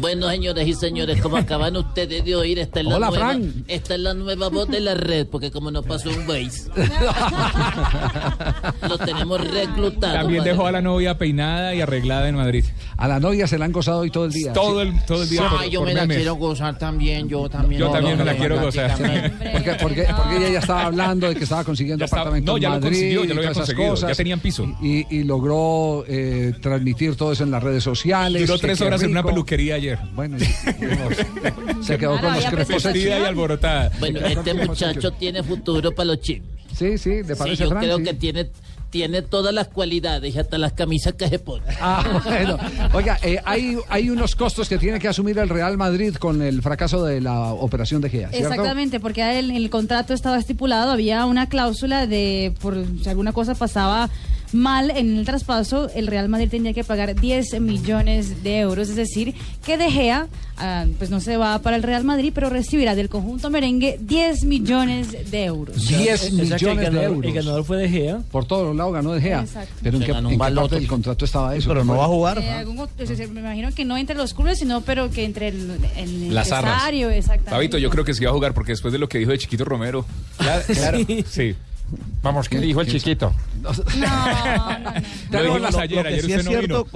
Speaker 24: Bueno, señores y señores, como acaban ustedes de oír, esta es la,
Speaker 6: Hola,
Speaker 24: nueva,
Speaker 6: Fran.
Speaker 24: esta es la nueva voz de la red, porque como nos pasó un Waze, [LAUGHS] lo tenemos reclutado.
Speaker 6: También dejó a la novia peinada y arreglada en Madrid.
Speaker 4: A la novia se la han gozado hoy todo el día.
Speaker 6: Todo el, todo el día. por-
Speaker 24: Ay, yo
Speaker 6: por
Speaker 24: me la quiero gozar también, yo también.
Speaker 6: Yo también me la quiero gozar. [LAUGHS]
Speaker 4: Porque, porque, porque ella ya estaba hablando de que estaba consiguiendo
Speaker 6: Ya estaba-
Speaker 4: apartamento
Speaker 6: no,
Speaker 4: en
Speaker 6: ya lo
Speaker 4: Madrid
Speaker 6: consiguió, ya
Speaker 4: y
Speaker 6: lo había conseguido, ya tenían piso.
Speaker 4: Y, y logró eh, transmitir todo eso en las redes sociales.
Speaker 6: Duró tres horas en una peluquería ayer.
Speaker 4: Bueno, [LAUGHS] se quedó con los
Speaker 6: Vestida y alborotada.
Speaker 24: Bueno, este muchacho tiene futuro para los chicos.
Speaker 4: Sí, sí, ¿le
Speaker 24: Sí,
Speaker 4: parece,
Speaker 24: yo
Speaker 4: Fran?
Speaker 24: creo
Speaker 4: Sí.
Speaker 24: que tiene, tiene todas las cualidades y hasta las camisas que se pone.
Speaker 4: Ah, bueno. Oiga, eh, hay, hay unos costos que tiene que asumir el Real Madrid con el fracaso de la operación de Gea, ¿cierto?
Speaker 19: Exactamente, porque el, el contrato estaba estipulado, había una cláusula de por si alguna cosa pasaba mal en el traspaso, el Real Madrid tenía que pagar 10 millones de euros, es decir, que De Gea ah, pues no se va para el Real Madrid, pero recibirá del conjunto merengue 10 millones de euros.
Speaker 4: 10
Speaker 7: O sea, que el
Speaker 4: millones de
Speaker 7: ganador-
Speaker 4: euros.
Speaker 7: el ganador fue De Gea.
Speaker 4: Por todos los lados ganó De Gea.
Speaker 19: Exacto.
Speaker 4: Pero en
Speaker 7: Se
Speaker 4: qué,
Speaker 7: ganó
Speaker 4: en
Speaker 7: un
Speaker 4: qué parte
Speaker 7: baloto.
Speaker 4: del contrato estaba eso?
Speaker 12: Pero no va a jugar.
Speaker 19: Eh, algún- sea, me imagino que no entre los clubes, sino pero que entre el, el
Speaker 6: Las
Speaker 19: empresario, exactamente.
Speaker 6: Yo creo que sí va a jugar porque después de lo que dijo de Chiquito Romero. [LAUGHS]
Speaker 25: Claro, claro.
Speaker 6: Sí.
Speaker 25: Vamos, ¿qué dijo el chiquito?
Speaker 6: Lo dijimos
Speaker 12: Lo-
Speaker 6: ayer,
Speaker 12: lo que
Speaker 6: ayer
Speaker 12: sí es
Speaker 6: no
Speaker 12: cierto,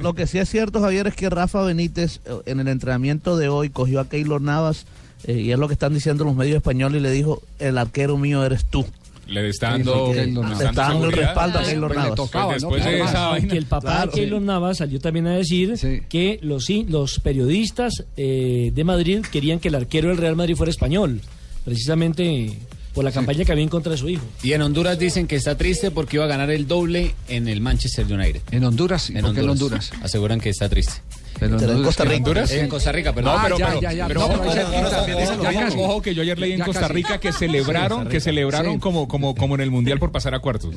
Speaker 12: Lo que sí es cierto, Javier, es que Rafa Benítez eh, en el entrenamiento de hoy cogió a Keylor Navas eh, y es lo que están diciendo los medios españoles y le dijo, el arquero mío eres tú.
Speaker 6: Le está dando, le está
Speaker 12: dando el respaldo a Keylor
Speaker 6: Pues le
Speaker 12: Navas.
Speaker 6: tocaba,
Speaker 12: Pues
Speaker 6: ¿no?
Speaker 12: después de esa
Speaker 7: Aunque
Speaker 12: vaina. [LAUGHS]
Speaker 7: el papá
Speaker 12: Claro,
Speaker 7: de Keylor Navas salió también a decir que los, los periodistas eh, de Madrid querían que el arquero del Real Madrid fuera español, precisamente por la campaña que había en contra de su hijo.
Speaker 26: Y en Honduras dicen que está triste porque iba a ganar el doble en el Manchester United.
Speaker 4: ¿En Honduras? ¿Y
Speaker 26: En
Speaker 4: por qué en
Speaker 26: Honduras. Aseguran que está triste.
Speaker 4: Pero en
Speaker 26: en
Speaker 4: Costa Rica.
Speaker 26: Honduras? En Costa Rica, perdón.
Speaker 4: Ah,
Speaker 6: pero,
Speaker 4: ya,
Speaker 6: pero,
Speaker 4: ya, ya,
Speaker 6: pero
Speaker 4: no,
Speaker 6: ojo,
Speaker 4: pero
Speaker 6: ojo, que yo ayer leí en Costa. Rica que celebraron, que celebraron como, como, como en el Mundial por pasar a cuartos.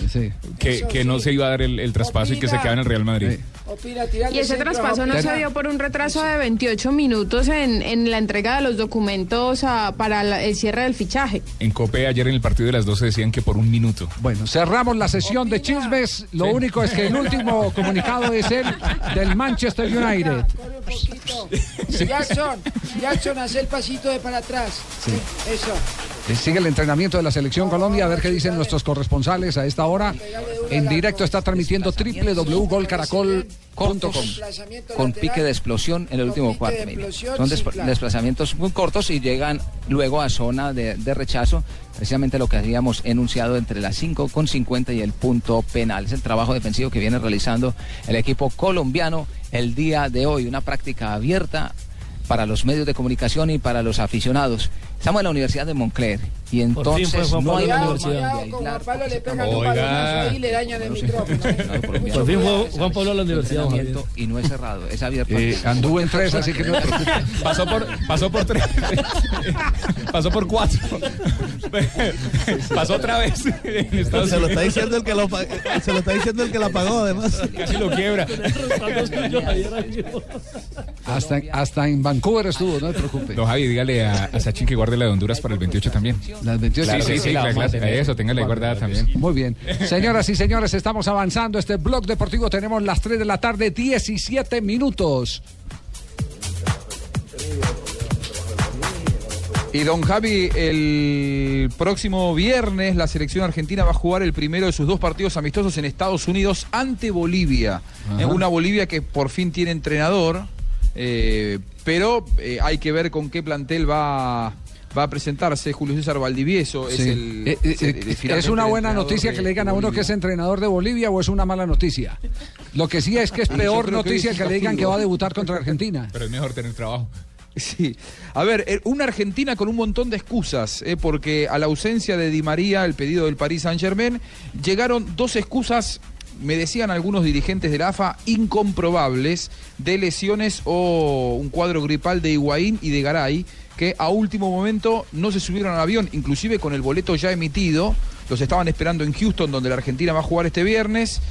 Speaker 6: Que, que no se iba a dar el, el traspaso y que se quedaba en el Real Madrid.
Speaker 27: Y ese traspaso no se dio por un retraso de 28 minutos en, en la entrega de los documentos ah, para la- el cierre del fichaje.
Speaker 6: En Cope ayer en el partido de las 12 decían que por un minuto.
Speaker 4: Bueno, cerramos la sesión de chismes. Lo único es que el último [LAUGHS] comunicado es el del Manchester United. [LAUGHS]
Speaker 5: Jackson, Jackson, haz el pasito de para atrás. Eso.
Speaker 4: Eh, Sigue el entrenamiento de la Selección Colombia, a ver qué dicen nuestros corresponsales a esta hora. En directo está transmitiendo www.golcaracol.com.
Speaker 8: con pique de explosión en el último cuarto. Son desplazamientos muy cortos y llegan luego a zona de, de rechazo, precisamente lo que habíamos enunciado entre las 5 con 50 y el punto penal. Es el trabajo defensivo que viene realizando el equipo colombiano el día de hoy, una práctica abierta para los medios de comunicación y para los aficionados. Estamos en la Universidad de Moncler y entonces
Speaker 7: Juan
Speaker 8: no hay
Speaker 7: la universidad.
Speaker 5: Juan Pablo le pegan un y le dañan el micrófono.
Speaker 7: Por fin fue Juan Pablo a la universidad.
Speaker 8: Y no es cerrado, es abierto.
Speaker 4: Eh, anduvo en tres, así que no te preocupes. [LAUGHS]
Speaker 6: Pasó por, pasó por tres. pasó por cuatro. pasó otra vez.
Speaker 12: Se lo está diciendo el que lo se lo está diciendo el que la pagó además.
Speaker 6: Casi lo quiebra.
Speaker 4: Hasta, hasta en Vancouver estuvo, no te preocupes.
Speaker 6: Don Javi, dígale a, a Sachin que guarde la de Honduras para el 28 también.
Speaker 4: Las 28
Speaker 6: Sí, sí, sí,
Speaker 4: la.
Speaker 6: Eso, téngale ahí guardada también.
Speaker 4: Muy bien. Señoras y señores, estamos avanzando. Este blog deportivo tenemos las 3 de la tarde, 17 minutos.
Speaker 13: Y don Javi, el próximo viernes la selección argentina va a jugar el primero de sus dos partidos amistosos en Estados Unidos ante Bolivia.
Speaker 4: Ajá.
Speaker 13: Una Bolivia que por fin tiene entrenador, eh, pero eh, hay que ver con qué plantel va, va a presentarse. Julio César Valdivieso es el...
Speaker 4: Eh,
Speaker 13: es el- el-
Speaker 4: ¿Es
Speaker 13: finalmente
Speaker 4: una buena noticia que le digan a uno
Speaker 13: Bolivia.
Speaker 4: que es entrenador de Bolivia o es una mala noticia? Lo que sí es que es [LAUGHS] peor
Speaker 13: que
Speaker 4: noticia que le digan que va a debutar contra Argentina. [LAUGHS]
Speaker 6: Pero es mejor tener trabajo.
Speaker 13: Sí. A ver, una Argentina con un montón de excusas, eh, porque a la ausencia de Di María, el pedido del Paris Saint-Germain, llegaron dos excusas, me decían algunos dirigentes de la AFA, incomprobables, de lesiones o un cuadro gripal de Higuaín y de Garay, que a último momento no se subieron al avión, inclusive con el boleto ya emitido, los estaban esperando en Houston, donde la Argentina va a jugar este viernes.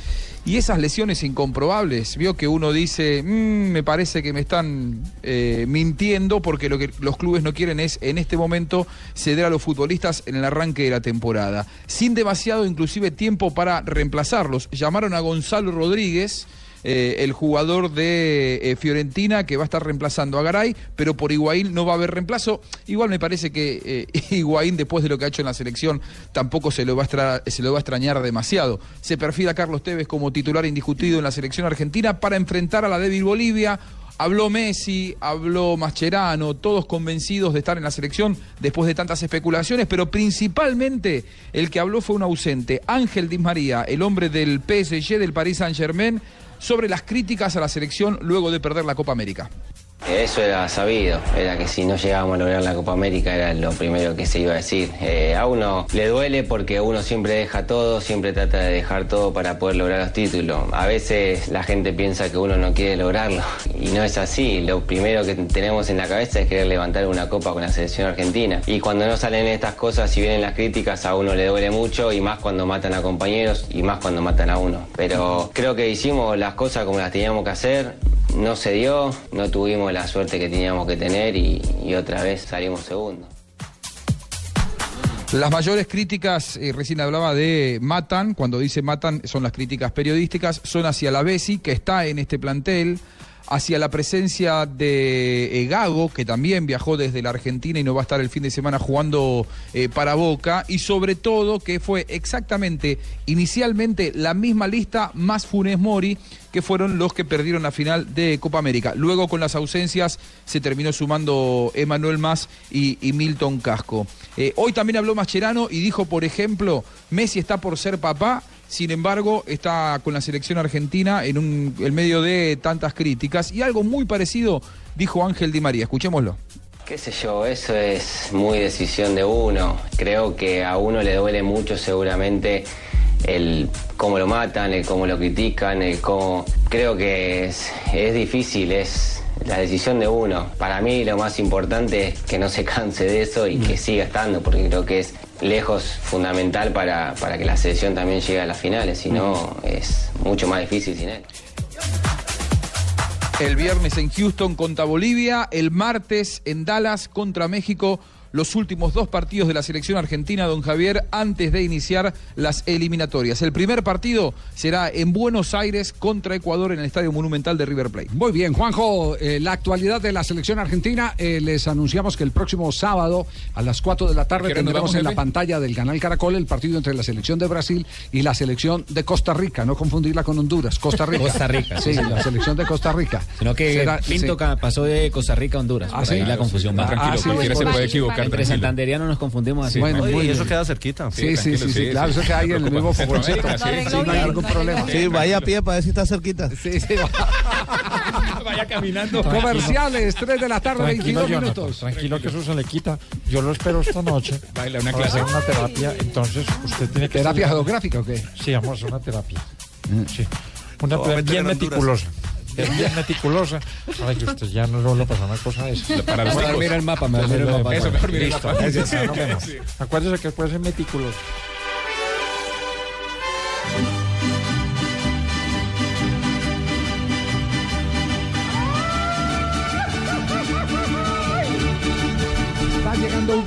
Speaker 13: Y esas lesiones incomprobables, vio que uno dice, "Mm, me parece que me están eh, mintiendo porque lo que los clubes no quieren es en este momento ceder a los futbolistas en el arranque de la temporada, sin demasiado inclusive tiempo para reemplazarlos. Llamaron a Gonzalo Rodríguez. Eh, el jugador de eh, Fiorentina que va a estar reemplazando a Garay, pero por Higuaín no va a haber reemplazo. Igual me parece que eh, [LAUGHS] Higuaín, después de lo que ha hecho en la selección, tampoco se lo, va a extrañar demasiado. Se perfila Carlos Tevez como titular indiscutido en la selección argentina para enfrentar a la débil Bolivia. Habló Messi, habló Mascherano, todos convencidos de estar en la selección después de tantas especulaciones, pero principalmente el que habló fue un ausente, Ángel Di María, el hombre del PSG del Paris Saint-Germain, sobre las críticas a la selección luego de perder la Copa América.
Speaker 28: Eso era sabido, era que si no llegábamos a lograr la Copa América era lo primero que se iba a decir. Eh, a uno le duele porque uno siempre deja todo, siempre trata de dejar todo para poder lograr los títulos. A veces la gente piensa que uno no quiere lograrlo y no es así. Lo primero que tenemos en la cabeza es querer levantar una copa con la selección argentina. Y cuando no salen estas cosas y vienen las críticas a uno le duele mucho y más cuando matan a compañeros y más cuando matan a uno. Pero creo que hicimos las cosas como las teníamos que hacer. No se dio, no tuvimos la suerte que teníamos que tener y, otra vez salimos segundo.
Speaker 13: Las mayores críticas, eh, recién hablaba de Matan, cuando dice Matan son las críticas periodísticas, son hacia la Bessi, que está en este plantel, hacia la presencia de eh, Gago, que también viajó desde la Argentina y no va a estar el fin de semana jugando eh, para Boca, y sobre todo que fue exactamente, inicialmente, la misma lista más Funes Mori, que fueron los que perdieron la final de Copa América. Luego con las ausencias se terminó sumando Emanuel Más y, Milton Casco. Eh, hoy también habló Mascherano y dijo, por ejemplo, Messi está por ser papá, sin embargo, está con la selección argentina en un, el medio de tantas críticas. Y algo muy parecido dijo Ángel Di María. Escuchémoslo.
Speaker 28: Qué sé yo, eso es muy decisión de uno. Creo que a uno le duele mucho seguramente el cómo lo matan, el cómo lo critican, el cómo... Creo que es, es difícil, es la decisión de uno. Para mí lo más importante es que no se canse de eso y que siga estando, porque creo que es lejos fundamental para, para que la selección también llegue a las finales, si no es mucho más difícil sin él.
Speaker 13: El viernes en Houston contra Bolivia, el martes en Dallas contra México. Los últimos dos partidos de la selección argentina, don Javier, antes de iniciar las eliminatorias. El primer partido será en Buenos Aires contra Ecuador en el Estadio Monumental de River Plate.
Speaker 4: Muy bien, Juanjo, eh, la actualidad de la selección argentina, eh, les anunciamos que el próximo sábado a las 4 de la
Speaker 13: ¿A
Speaker 4: tarde tendremos en la pantalla del canal Caracol el partido entre la selección de Brasil y la selección de Costa Rica, no confundirla con Honduras, Costa Rica.
Speaker 26: Costa Rica,
Speaker 4: Sí,
Speaker 26: sí,
Speaker 4: la selección de Costa Rica.
Speaker 26: Sino que
Speaker 4: Será-
Speaker 26: Pinto
Speaker 4: sí.
Speaker 26: ca- pasó de Costa Rica a Honduras.
Speaker 4: Ah,
Speaker 26: por
Speaker 4: sí.
Speaker 26: ahí la confusión va.
Speaker 4: Ah, sí, cualquiera se puede
Speaker 6: equivocar,
Speaker 26: Entre
Speaker 6: tranquilo.
Speaker 26: santanderianos nos confundimos así.
Speaker 4: Bueno, muy
Speaker 14: y
Speaker 4: bien.
Speaker 14: eso queda cerquita.
Speaker 4: Sí, sí, sí, sí, claro, eso que hay en el mismo fogoncito.
Speaker 6: Centroamérica, sí.
Speaker 4: Sí, no hay ningún problema.
Speaker 12: Sí, vaya a pie para ver si está cerquita.
Speaker 4: Sí, sí. [LAUGHS]
Speaker 6: Vaya caminando.
Speaker 4: Comerciales, 3 de la tarde,
Speaker 25: Tranquilo,
Speaker 4: 22
Speaker 25: Jonathan,
Speaker 4: minutos.
Speaker 25: tranquilo que eso se le quita. Yo lo espero esta noche. [LAUGHS]
Speaker 6: Baila una clase.
Speaker 25: hacer una terapia, entonces usted tiene que...
Speaker 4: ¿Terapia geográfica o qué?
Speaker 25: Sí, vamos a hacer una terapia. Sí. Una terapia bien meticulosa. Bien, bien meticulosa para que usted ya no le pase una cosa de esa.
Speaker 6: Para los
Speaker 26: mira el mapa, mejor mira el mapa.
Speaker 6: Eso, mejor mira el
Speaker 25: Listo,
Speaker 6: mapa.
Speaker 25: nos vemos. Acuérdese que puede ser meticuloso.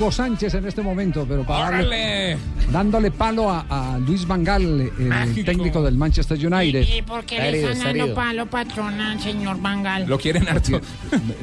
Speaker 4: Hugo Sánchez en este momento, pero para darle, dándole palo a, a Luis Vangal, el
Speaker 6: Mágico.
Speaker 4: técnico del Manchester United.
Speaker 29: ¿Y por qué le están
Speaker 26: está
Speaker 29: dando palo, patrona, señor Bangal?
Speaker 6: Lo quieren harto.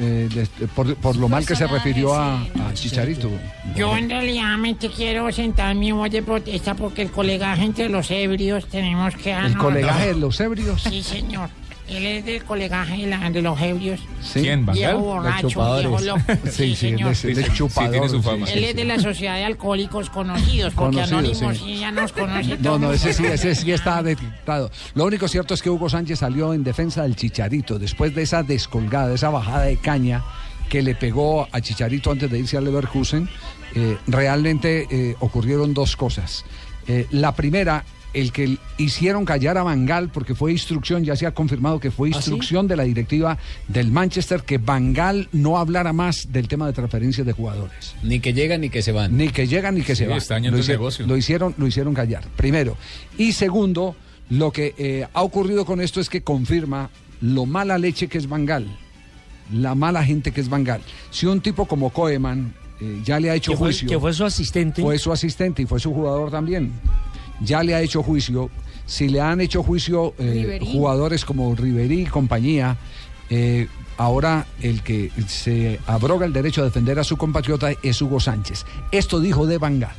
Speaker 4: Eh, por, por lo mal que se refirió a, a Chicharito.
Speaker 29: Yo en realidad me te quiero sentar mi voz de protesta porque el colegaje entre los ebrios tenemos que...
Speaker 4: El colegaje de los ebrios.
Speaker 29: Sí, señor. Él es del colegaje de, la- de los ebrios.
Speaker 4: Sí.
Speaker 6: ¿Quién,
Speaker 29: Viejo borracho,
Speaker 26: chupadores.
Speaker 29: viejo loco. [LAUGHS] Sí,
Speaker 4: Sí,
Speaker 29: señor.
Speaker 6: Sí, sí,
Speaker 4: chupador.
Speaker 6: tiene su
Speaker 4: sí,
Speaker 6: fama.
Speaker 4: sí,
Speaker 29: Él es
Speaker 4: sí.
Speaker 29: de la Sociedad de Alcohólicos Conocidos, porque
Speaker 4: Conocido,
Speaker 29: Anónimos
Speaker 4: sí.
Speaker 29: ya nos conoce.
Speaker 4: No, no, ese sí, ese sí está detectado. Lo único cierto es que Hugo Sánchez salió en defensa del Chicharito después de esa descolgada, de esa bajada de caña que le pegó a Chicharito antes de irse al Leverkusen. eh, realmente eh, ocurrieron dos cosas. Eh, la primera, el que hicieron callar a Bangal, porque fue instrucción, ya se ha confirmado que fue
Speaker 7: ¿Ah, sí?
Speaker 4: instrucción de la directiva del Manchester que Bangal no hablara más del tema de transferencias de jugadores.
Speaker 26: Ni que llegan ni que se van.
Speaker 4: Ni que llegan ni que se van. Lo
Speaker 6: el
Speaker 4: hicieron,
Speaker 6: negocio.
Speaker 4: lo hicieron, lo hicieron callar. Primero. Y segundo, Lo que eh, ha ocurrido con esto es que confirma lo mala leche que es Bangal, la mala gente que es Bangal. Si un tipo como Koeman eh, ya le ha hecho
Speaker 7: Que fue-
Speaker 4: juicio.
Speaker 7: que fue su asistente.
Speaker 4: Fue su asistente y fue su jugador también. Ya le ha hecho juicio. Si le han hecho juicio eh, jugadores como Riverí y compañía, eh, ahora el que se abroga el derecho a defender a su compatriota es Hugo Sánchez. Esto dijo de Bangal.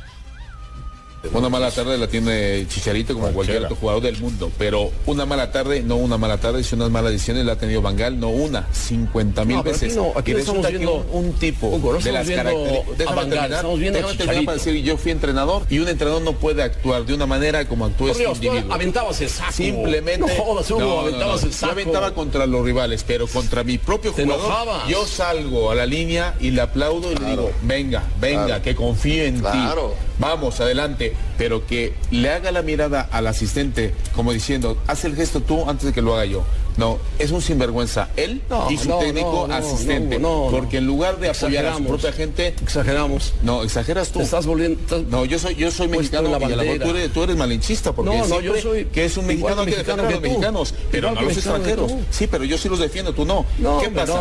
Speaker 30: Una mala tarde la tiene Chicharito como cualquier otro jugador del mundo, pero una mala tarde, no una mala tarde, sino unas malas decisiones la ha tenido Bangal, no una, 50 mil
Speaker 31: No, pero aquí
Speaker 30: veces.
Speaker 31: no, aquí
Speaker 30: y resulta
Speaker 31: estamos
Speaker 30: que
Speaker 31: viendo-
Speaker 30: un, un tipo
Speaker 31: Hugo, no
Speaker 30: de las características... Déjame terminar, déjame terminar para decir, yo fui entrenador y un entrenador no puede actuar de una manera como actúa este individuo.
Speaker 31: aventabas el saco.
Speaker 30: Simplemente...
Speaker 31: No jodas, Hugo, aventabas el
Speaker 30: Yo
Speaker 31: saco.
Speaker 30: aventaba contra los rivales, pero contra mi propio
Speaker 31: Te
Speaker 30: jugador,
Speaker 31: enojabas.
Speaker 30: yo salgo a la línea y le aplaudo y le digo, venga, venga,
Speaker 31: Claro.
Speaker 30: que confío en
Speaker 31: Claro.
Speaker 30: ti. Vamos, adelante. Pero que le haga la mirada al asistente como diciendo, haz el gesto tú antes de que lo haga yo. No, es un sinvergüenza él
Speaker 31: No,
Speaker 30: y su
Speaker 31: no,
Speaker 30: técnico
Speaker 31: no,
Speaker 30: asistente. porque en lugar de apoyar a su propia gente...
Speaker 31: Exageramos.
Speaker 30: No, exageras tú.
Speaker 31: Te estás volviendo...
Speaker 30: No, yo soy, yo soy mexicano
Speaker 31: la
Speaker 30: y a
Speaker 31: bandera.
Speaker 30: tú eres, tú eres malinchista porque
Speaker 31: No, yo soy
Speaker 30: que es un mexicano hay que defender a los mexicanos, pero no a los extranjeros. Sí, pero yo sí los defiendo, tú no.
Speaker 31: No,
Speaker 30: ¿Qué pasa?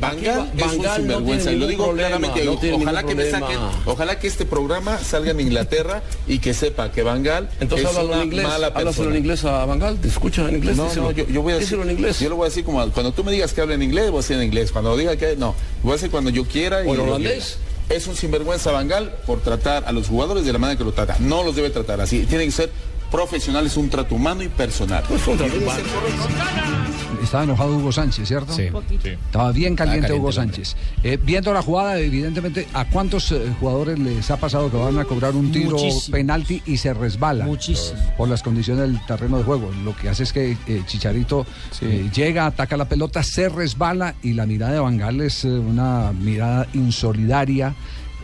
Speaker 30: Bangal es un sinvergüenza y lo digo claramente. ojalá que me saquen, ojalá que este programa salga en Inglaterra y que sepa que Bangal
Speaker 31: Entonces
Speaker 30: una
Speaker 31: en inglés.
Speaker 30: persona.
Speaker 31: en inglés a Bangal. ¿Te escucha en inglés?
Speaker 30: No, yo, voy a decir,
Speaker 31: inglés.
Speaker 30: yo lo voy a decir como cuando tú me digas que hable en inglés, voy a decir en inglés. Cuando diga que no, voy a decir cuando yo quiera y
Speaker 31: ¿O en holandés?
Speaker 30: Es un sinvergüenza Bangal por tratar a los jugadores de la manera que lo trata. No los debe tratar así. Tienen que ser profesionales, un trato humano y personal.
Speaker 4: Estaba enojado Hugo Sánchez, ¿cierto?
Speaker 30: Sí,
Speaker 19: poquito.
Speaker 30: sí.
Speaker 4: Estaba bien caliente,
Speaker 30: caliente
Speaker 4: Hugo. Sánchez. Eh, viendo la jugada, evidentemente, ¿a cuántos eh, jugadores les ha pasado que van a cobrar un tiro penalti y se resbala?
Speaker 7: Muchísimo.
Speaker 4: Por las condiciones del terreno de juego. Lo que hace es que eh, Chicharito eh, llega, ataca la pelota, se resbala y la mirada de Bangal es eh, una mirada insolidaria.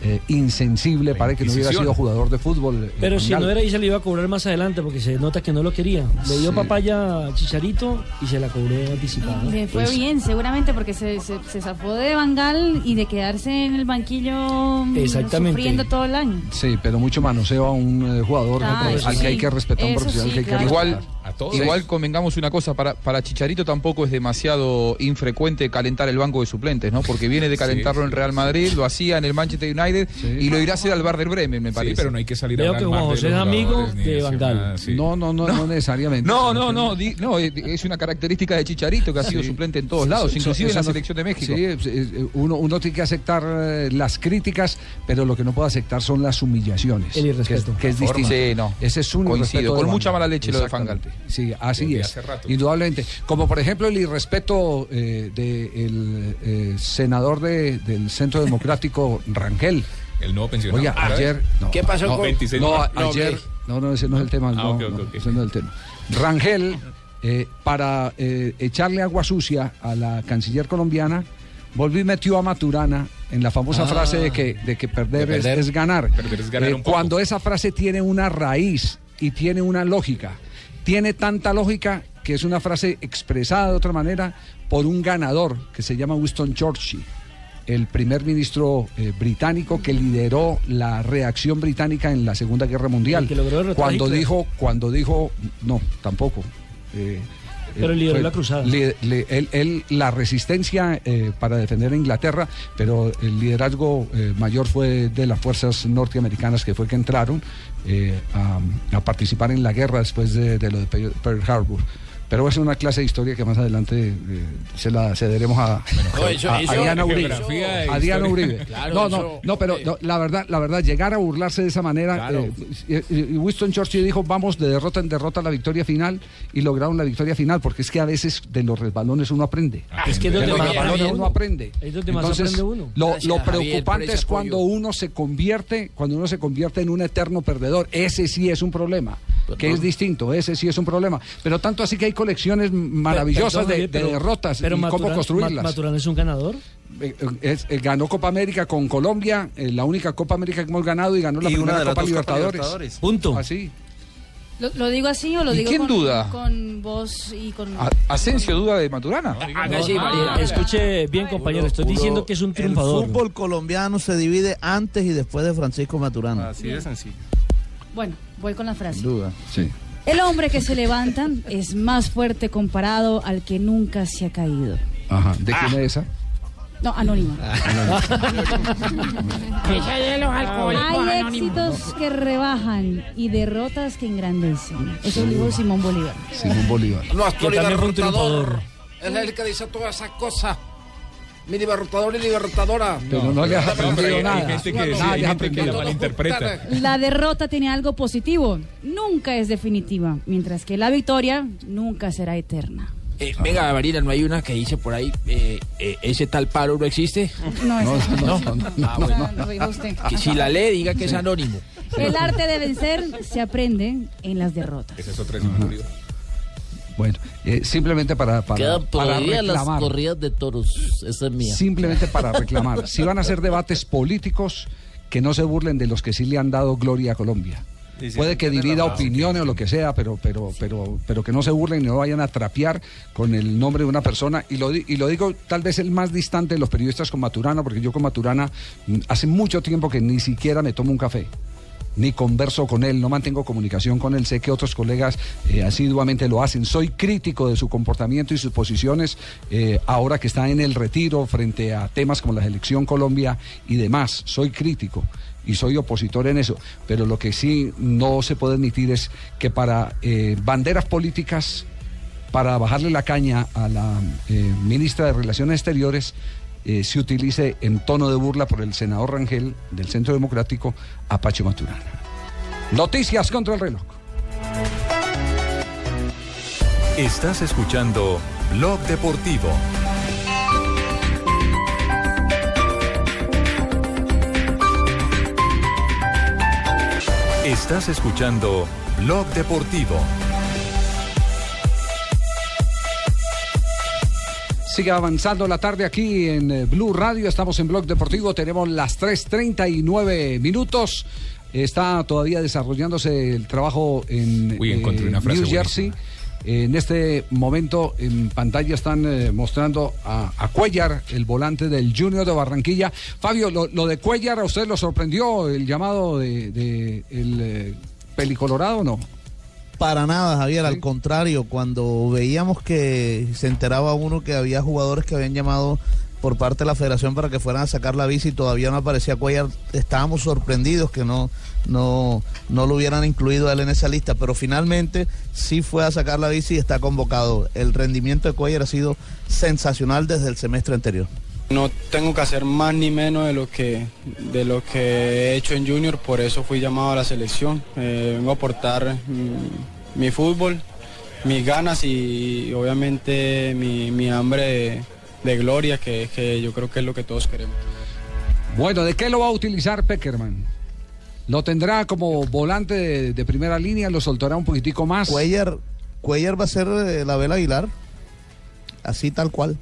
Speaker 4: Eh, insensible, parece que no hubiera sido jugador de fútbol. eh,
Speaker 7: Pero si no era ahí se le iba a cobrar más adelante porque se nota que no lo quería. Le dio
Speaker 4: Sí.
Speaker 7: papaya a Chicharito y se la cobró anticipada.
Speaker 19: Le fue
Speaker 7: Pues,
Speaker 19: bien, seguramente, porque se, se, se zafó de Bangal y de quedarse en el banquillo mm,
Speaker 4: Exactamente.
Speaker 19: sufriendo todo el año.
Speaker 4: Sí, pero mucho manoseo a un eh, jugador
Speaker 19: Ah,
Speaker 4: al
Speaker 19: eso
Speaker 4: que
Speaker 19: sí.
Speaker 4: hay que respetar, un profesional
Speaker 19: sí,
Speaker 4: que hay que
Speaker 19: claro.
Speaker 13: Igual, igual convengamos una cosa, para, para Chicharito tampoco es demasiado infrecuente calentar el banco de suplentes, ¿no? Porque viene de calentarlo en Real Madrid, lo hacía en el Manchester United y lo irá a hacer al Werder Bremen, me parece.
Speaker 6: pero no hay que salir a hablar
Speaker 7: que Juan
Speaker 6: más de
Speaker 7: José
Speaker 6: los
Speaker 7: es amigo de
Speaker 6: decir
Speaker 7: Van Gaal.
Speaker 6: nada, sí.
Speaker 4: No, no, no, no, necesariamente.
Speaker 13: No, no, no, di- no, es- una característica de Chicharito que ha sido
Speaker 4: Sí.
Speaker 13: suplente en todos lados, inclusive en la
Speaker 4: no-
Speaker 13: selección de México.
Speaker 4: Sí, uno, uno tiene que aceptar eh, las críticas, pero lo que no puede aceptar son las humillaciones.
Speaker 7: El irrespeto.
Speaker 4: Que es, que distinto.
Speaker 13: Sí, no.
Speaker 4: Ese es un
Speaker 13: Coincido, con mucha mala leche lo de Van Gaal.
Speaker 4: Exactamente. Sí, así
Speaker 6: Desde
Speaker 4: es.
Speaker 6: hace rato.
Speaker 4: Indudablemente. Como por ejemplo el irrespeto del senador de- del Centro Democrático, [LAUGHS] Rangel.
Speaker 6: El nuevo pensionado.
Speaker 4: Oiga, ayer. no,
Speaker 6: ¿Qué pasó
Speaker 4: no,
Speaker 6: con- 26
Speaker 4: No, ayer. No, no, ese no es el tema.
Speaker 6: Ah,
Speaker 4: no,
Speaker 6: ok, ok,
Speaker 4: no,
Speaker 6: ok.
Speaker 4: ese no es el tema. Rangel, eh, para eh, echarle agua sucia a la canciller colombiana, volvió y metió a Maturana en la famosa
Speaker 6: Ah.
Speaker 4: frase de que, de que perder,
Speaker 6: De
Speaker 4: es-
Speaker 6: perder.
Speaker 4: Es, ganar.
Speaker 6: Perder es ganar
Speaker 4: Eh,
Speaker 6: un poco.
Speaker 4: cuando esa frase tiene una raíz y tiene una lógica, tiene tanta lógica que es una frase expresada de otra manera por un ganador que se llama Winston Churchill el primer ministro eh, británico que lideró la reacción británica en la Segunda Guerra Mundial.
Speaker 7: Que logró
Speaker 4: cuando dijo, cuando dijo, no, tampoco. eh,
Speaker 7: Pero lideró
Speaker 4: fue-
Speaker 7: la cruzada.
Speaker 4: li- li- él, él- la resistencia eh, para defender a Inglaterra, pero el liderazgo eh, mayor fue de las fuerzas norteamericanas que fue que entraron eh, a, a participar en la guerra después de, de lo de Pe- Pearl Harbor. Pero es una clase de historia que más adelante eh, se la cederemos a,
Speaker 31: No, eso-
Speaker 4: a- a
Speaker 31: eso-
Speaker 4: Diana Uribe.
Speaker 31: geografía
Speaker 4: A Diana
Speaker 31: historia.
Speaker 4: Uribe. [LAUGHS]
Speaker 31: Claro,
Speaker 4: no, no,
Speaker 31: eso-
Speaker 4: no, pero no, la verdad, la verdad, llegar a burlarse de esa manera.
Speaker 31: Claro.
Speaker 4: eh, Winston Churchill dijo, vamos de derrota en derrota a la victoria final y lograron la victoria final, porque es que a veces de los resbalones uno aprende.
Speaker 7: Es que
Speaker 4: de los resbalones uno aprende.
Speaker 7: Es donde más
Speaker 4: Entonces,
Speaker 7: aprende uno.
Speaker 4: Lo,
Speaker 7: Gracias,
Speaker 4: preocupante es cuando uno se convierte, cuando uno se convierte en un eterno perdedor. Ese sí es un problema, que es distinto, ese sí es un problema. Pero tanto así que hay colecciones maravillosas
Speaker 7: Perdón,
Speaker 4: de,
Speaker 7: Javier,
Speaker 4: de
Speaker 7: pero-
Speaker 4: derrotas
Speaker 7: pero
Speaker 4: y cómo
Speaker 7: Maturana-
Speaker 4: construirlas.
Speaker 7: Ma- Maturana es un ganador.
Speaker 4: Eh, es- eh, ganó Copa América con Colombia, eh, la única Copa América que hemos ganado y ganó la
Speaker 14: Y una
Speaker 4: primera Copa
Speaker 14: dos Copas
Speaker 4: Libertadores.
Speaker 14: Libertadores.
Speaker 7: Punto.
Speaker 4: Así.
Speaker 19: ¿Lo, lo digo así o lo
Speaker 13: ¿Y
Speaker 19: digo
Speaker 13: quién
Speaker 19: con,
Speaker 13: duda?
Speaker 19: con voz y con...
Speaker 13: A- Asensio duda de Maturana.
Speaker 7: No, eh, escuche bien, compañero. Estoy diciendo que es un triunfador.
Speaker 12: El fútbol colombiano se divide antes y después de Francisco Maturana.
Speaker 14: Así de sencillo.
Speaker 19: Bueno, voy con la frase.
Speaker 12: Sin duda.
Speaker 4: Sí.
Speaker 19: El hombre que se levanta es más fuerte comparado al que nunca se ha caído.
Speaker 4: Ajá. ¿De quién es esa?
Speaker 19: No.
Speaker 29: Esa los alcohólicos
Speaker 19: Hay éxitos que rebajan y derrotas que engrandecen. Eso lo dijo Simón Bolívar.
Speaker 4: Simón Bolívar.
Speaker 7: Un
Speaker 32: libertador. Él es el que dice todas esas cosas. Mi libertador y libertadora.
Speaker 4: Pero no le has aprendido
Speaker 6: hay
Speaker 4: nada.
Speaker 6: gente que-
Speaker 4: Nada,
Speaker 6: sí, hay gente que la malinterpreta.
Speaker 19: La derrota tiene algo positivo. Nunca es definitiva. Mientras que la victoria nunca será eterna.
Speaker 32: Eh, venga, Marina, ¿no hay una que dice por ahí, eh, eh, ese tal paro no existe?
Speaker 19: No,
Speaker 32: no, no.
Speaker 19: no.
Speaker 32: Ah.
Speaker 19: No, lo dijo usted.
Speaker 32: Que si la lee, diga que es anónimo.
Speaker 19: El arte de vencer se aprende en las derrotas.
Speaker 6: Esa es otra de Simón Bolívar.
Speaker 4: Bueno, eh, simplemente para, para,
Speaker 24: Quedan
Speaker 4: para
Speaker 24: prohibidas las
Speaker 4: reclamar.
Speaker 24: corridas de toros. Esa es mía.
Speaker 4: Simplemente [LAUGHS] para reclamar. Si van a hacer debates políticos, que no se burlen de los que sí le han dado gloria a Colombia.
Speaker 14: Sí, sí,
Speaker 4: Puede que divida opiniones o lo que sea, pero, pero, pero, pero que no se burlen y no vayan a trapear con el nombre de una persona. Y lo, di- y lo digo tal vez el más distante de los periodistas con Maturana, porque yo con Maturana mm, hace mucho tiempo que ni siquiera me tomo un café. Ni converso con él, no mantengo comunicación con él. Sé que otros colegas eh, asiduamente lo hacen. Soy crítico de su comportamiento y sus posiciones eh, ahora que está en el retiro frente a temas como la selección Colombia y demás. Soy crítico y soy opositor en eso. Pero lo que sí no se puede admitir es que para eh, banderas políticas, para bajarle la caña a la ministra de Relaciones Exteriores, eh, se utilice en tono de burla por el senador Rangel del Centro Democrático Apache Maturana. Noticias contra el reloj.
Speaker 33: Estás escuchando Blog Deportivo. Estás escuchando Blog Deportivo.
Speaker 4: Sigue avanzando la tarde aquí en eh, Blue Radio. Estamos en Blog Deportivo. Tenemos las 3:39 minutos. Está todavía desarrollándose el trabajo en
Speaker 6: Uy, encontré una frase
Speaker 4: New Jersey. En este momento en pantalla están eh, mostrando a, a Cuellar, el volante del Junior de Barranquilla. Fabio, lo, lo de Cuellar, ¿a usted lo sorprendió el llamado de, de el eh, Pelicolorado o no?
Speaker 12: Para nada, Javier, al contrario, cuando veíamos que se enteraba uno que había jugadores que habían llamado por parte de la federación para que fueran a sacar la bici y todavía no aparecía Cuellar, estábamos sorprendidos que no, no, no lo hubieran incluido a él en esa lista, pero finalmente sí fue a sacar la bici y está convocado. El rendimiento de Cuellar ha sido sensacional desde el semestre anterior.
Speaker 34: No tengo que hacer más ni menos de lo que de lo que he hecho en Junior, por eso fui llamado a la selección. Eh, vengo a aportar mm, mi fútbol, mis ganas y obviamente mi, mi hambre de, de gloria, que, que yo creo que es lo que todos queremos.
Speaker 4: Bueno, ¿de qué lo va a utilizar Peckerman? ¿Lo tendrá como volante de, de primera línea? ¿Lo soltará un poquitico más?
Speaker 12: Cuellar, Cuellar va a ser eh, la Vela Aguilar, así tal cual.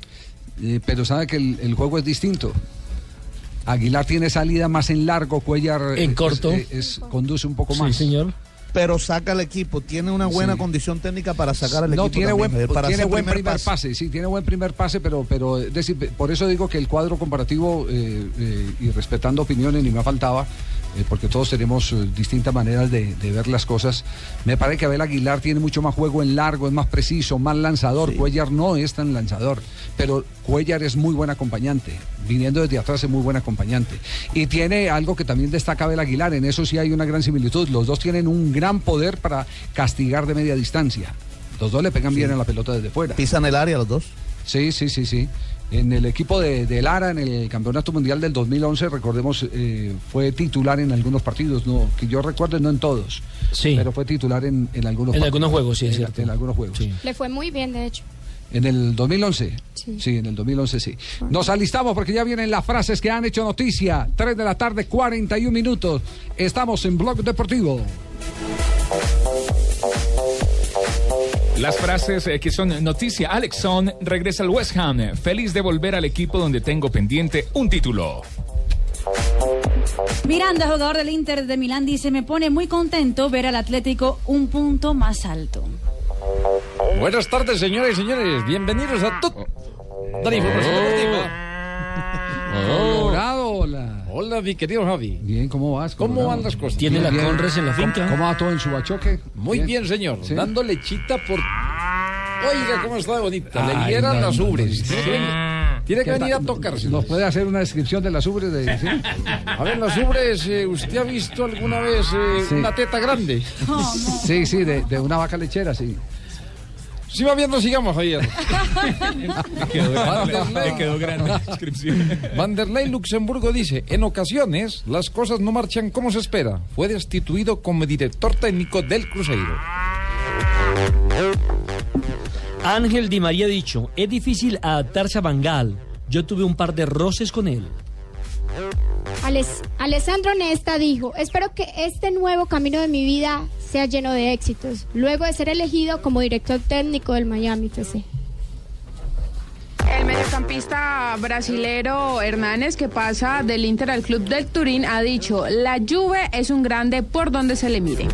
Speaker 4: Eh, pero sabe que el, el juego es distinto. Aguilar tiene salida más en largo, Cuellar
Speaker 7: En
Speaker 4: es-
Speaker 7: corto.
Speaker 4: es- es- conduce un poco
Speaker 7: Sí,
Speaker 4: más.
Speaker 7: señor.
Speaker 12: Pero saca al equipo, tiene una buena
Speaker 4: Sí.
Speaker 12: condición técnica para sacar al
Speaker 4: no,
Speaker 12: equipo.
Speaker 4: tiene
Speaker 12: también,
Speaker 4: buen,
Speaker 12: Javier, para
Speaker 4: tiene buen primer, pase.
Speaker 12: pase.
Speaker 4: sí, tiene buen primer pase, pero, pero es decir, por eso digo que el cuadro comparativo, eh, eh, y respetando opiniones, ni me faltaba, eh, porque todos tenemos eh, distintas maneras de, de ver las cosas. Me parece que Abel Aguilar tiene mucho más juego en largo, es más preciso, más lanzador. Cuellar no es tan lanzador, pero Cuellar es muy buen acompañante. Viniendo desde atrás es muy buen acompañante. Y tiene algo que también destaca Abel Aguilar, en eso sí hay una gran similitud. Los dos tienen un gran poder para castigar de media distancia. Los dos le pegan bien a la pelota desde fuera.
Speaker 12: Pisan el área los dos.
Speaker 4: Sí, sí, sí, sí. En el equipo de, de Lara, en el Campeonato Mundial del 2011, recordemos, eh, fue titular en algunos partidos, no que yo recuerdo, no en todos.
Speaker 7: Sí.
Speaker 4: Pero fue titular en, en algunos
Speaker 7: En
Speaker 4: partidos.
Speaker 7: algunos juegos, sí, es
Speaker 4: En-
Speaker 7: cierto.
Speaker 4: En algunos juegos.
Speaker 35: Le fue muy bien, de hecho.
Speaker 4: En el 2011.
Speaker 35: Sí.
Speaker 4: en el 2011 sí. Nos alistamos porque ya vienen las frases que han hecho noticia. 3 de la tarde, 41 minutos. Estamos en Blog Deportivo.
Speaker 6: Las frases eh, que son noticia. Alex Son regresa al West Ham. Feliz de volver al equipo donde tengo pendiente un título.
Speaker 19: Miranda, jugador del Inter de Milán, dice, me pone muy contento ver al Atlético un punto más alto.
Speaker 32: Buenas tardes, señoras y señores. Bienvenidos a todos. La información deportiva.
Speaker 4: Hola.
Speaker 19: Mi querido Javi.
Speaker 4: Bien, ¿cómo vas?
Speaker 19: ¿Cómo van las cosas?
Speaker 7: ¿Tiene la. Conres en la
Speaker 4: ¿Cómo-
Speaker 7: finca?
Speaker 4: ¿Cómo va todo en su bachoque?
Speaker 19: Muy bien, señor.
Speaker 4: ¿Sí?
Speaker 19: Dando lechita por. Oiga, cómo está de bonita. Le
Speaker 4: no,
Speaker 19: las ubres.
Speaker 4: no,
Speaker 19: Tiene que venir- Tiene que
Speaker 4: ¿Qué
Speaker 19: venir a tocarse.
Speaker 4: ¿Nos puede hacer una descripción de las ubres? De, sí?
Speaker 19: A ver, las ubres, eh, ¿usted ha visto alguna vez eh,
Speaker 4: Sí.
Speaker 19: una teta grande?
Speaker 4: Sí, sí, de, de una vaca lechera, sí.
Speaker 19: Si va viendo, sigamos, Javier. [LAUGHS]
Speaker 6: quedó grande, quedó la descripción.
Speaker 19: Vanderlei Luxemburgo dice, en ocasiones las cosas no marchan como se espera. Fue destituido como director técnico del Cruzeiro.
Speaker 7: Ángel Di María ha dicho, es difícil adaptarse a Bangal. Yo tuve un par de roces con él.
Speaker 36: Ales- Alessandro Nesta dijo, espero que este nuevo camino de mi vida sea lleno de éxitos, luego de ser elegido como director técnico del Miami FC.
Speaker 37: El mediocampista brasilero Hernández, que pasa del Inter al Club del Turín, ha dicho, la Juve es un grande por donde se le mire.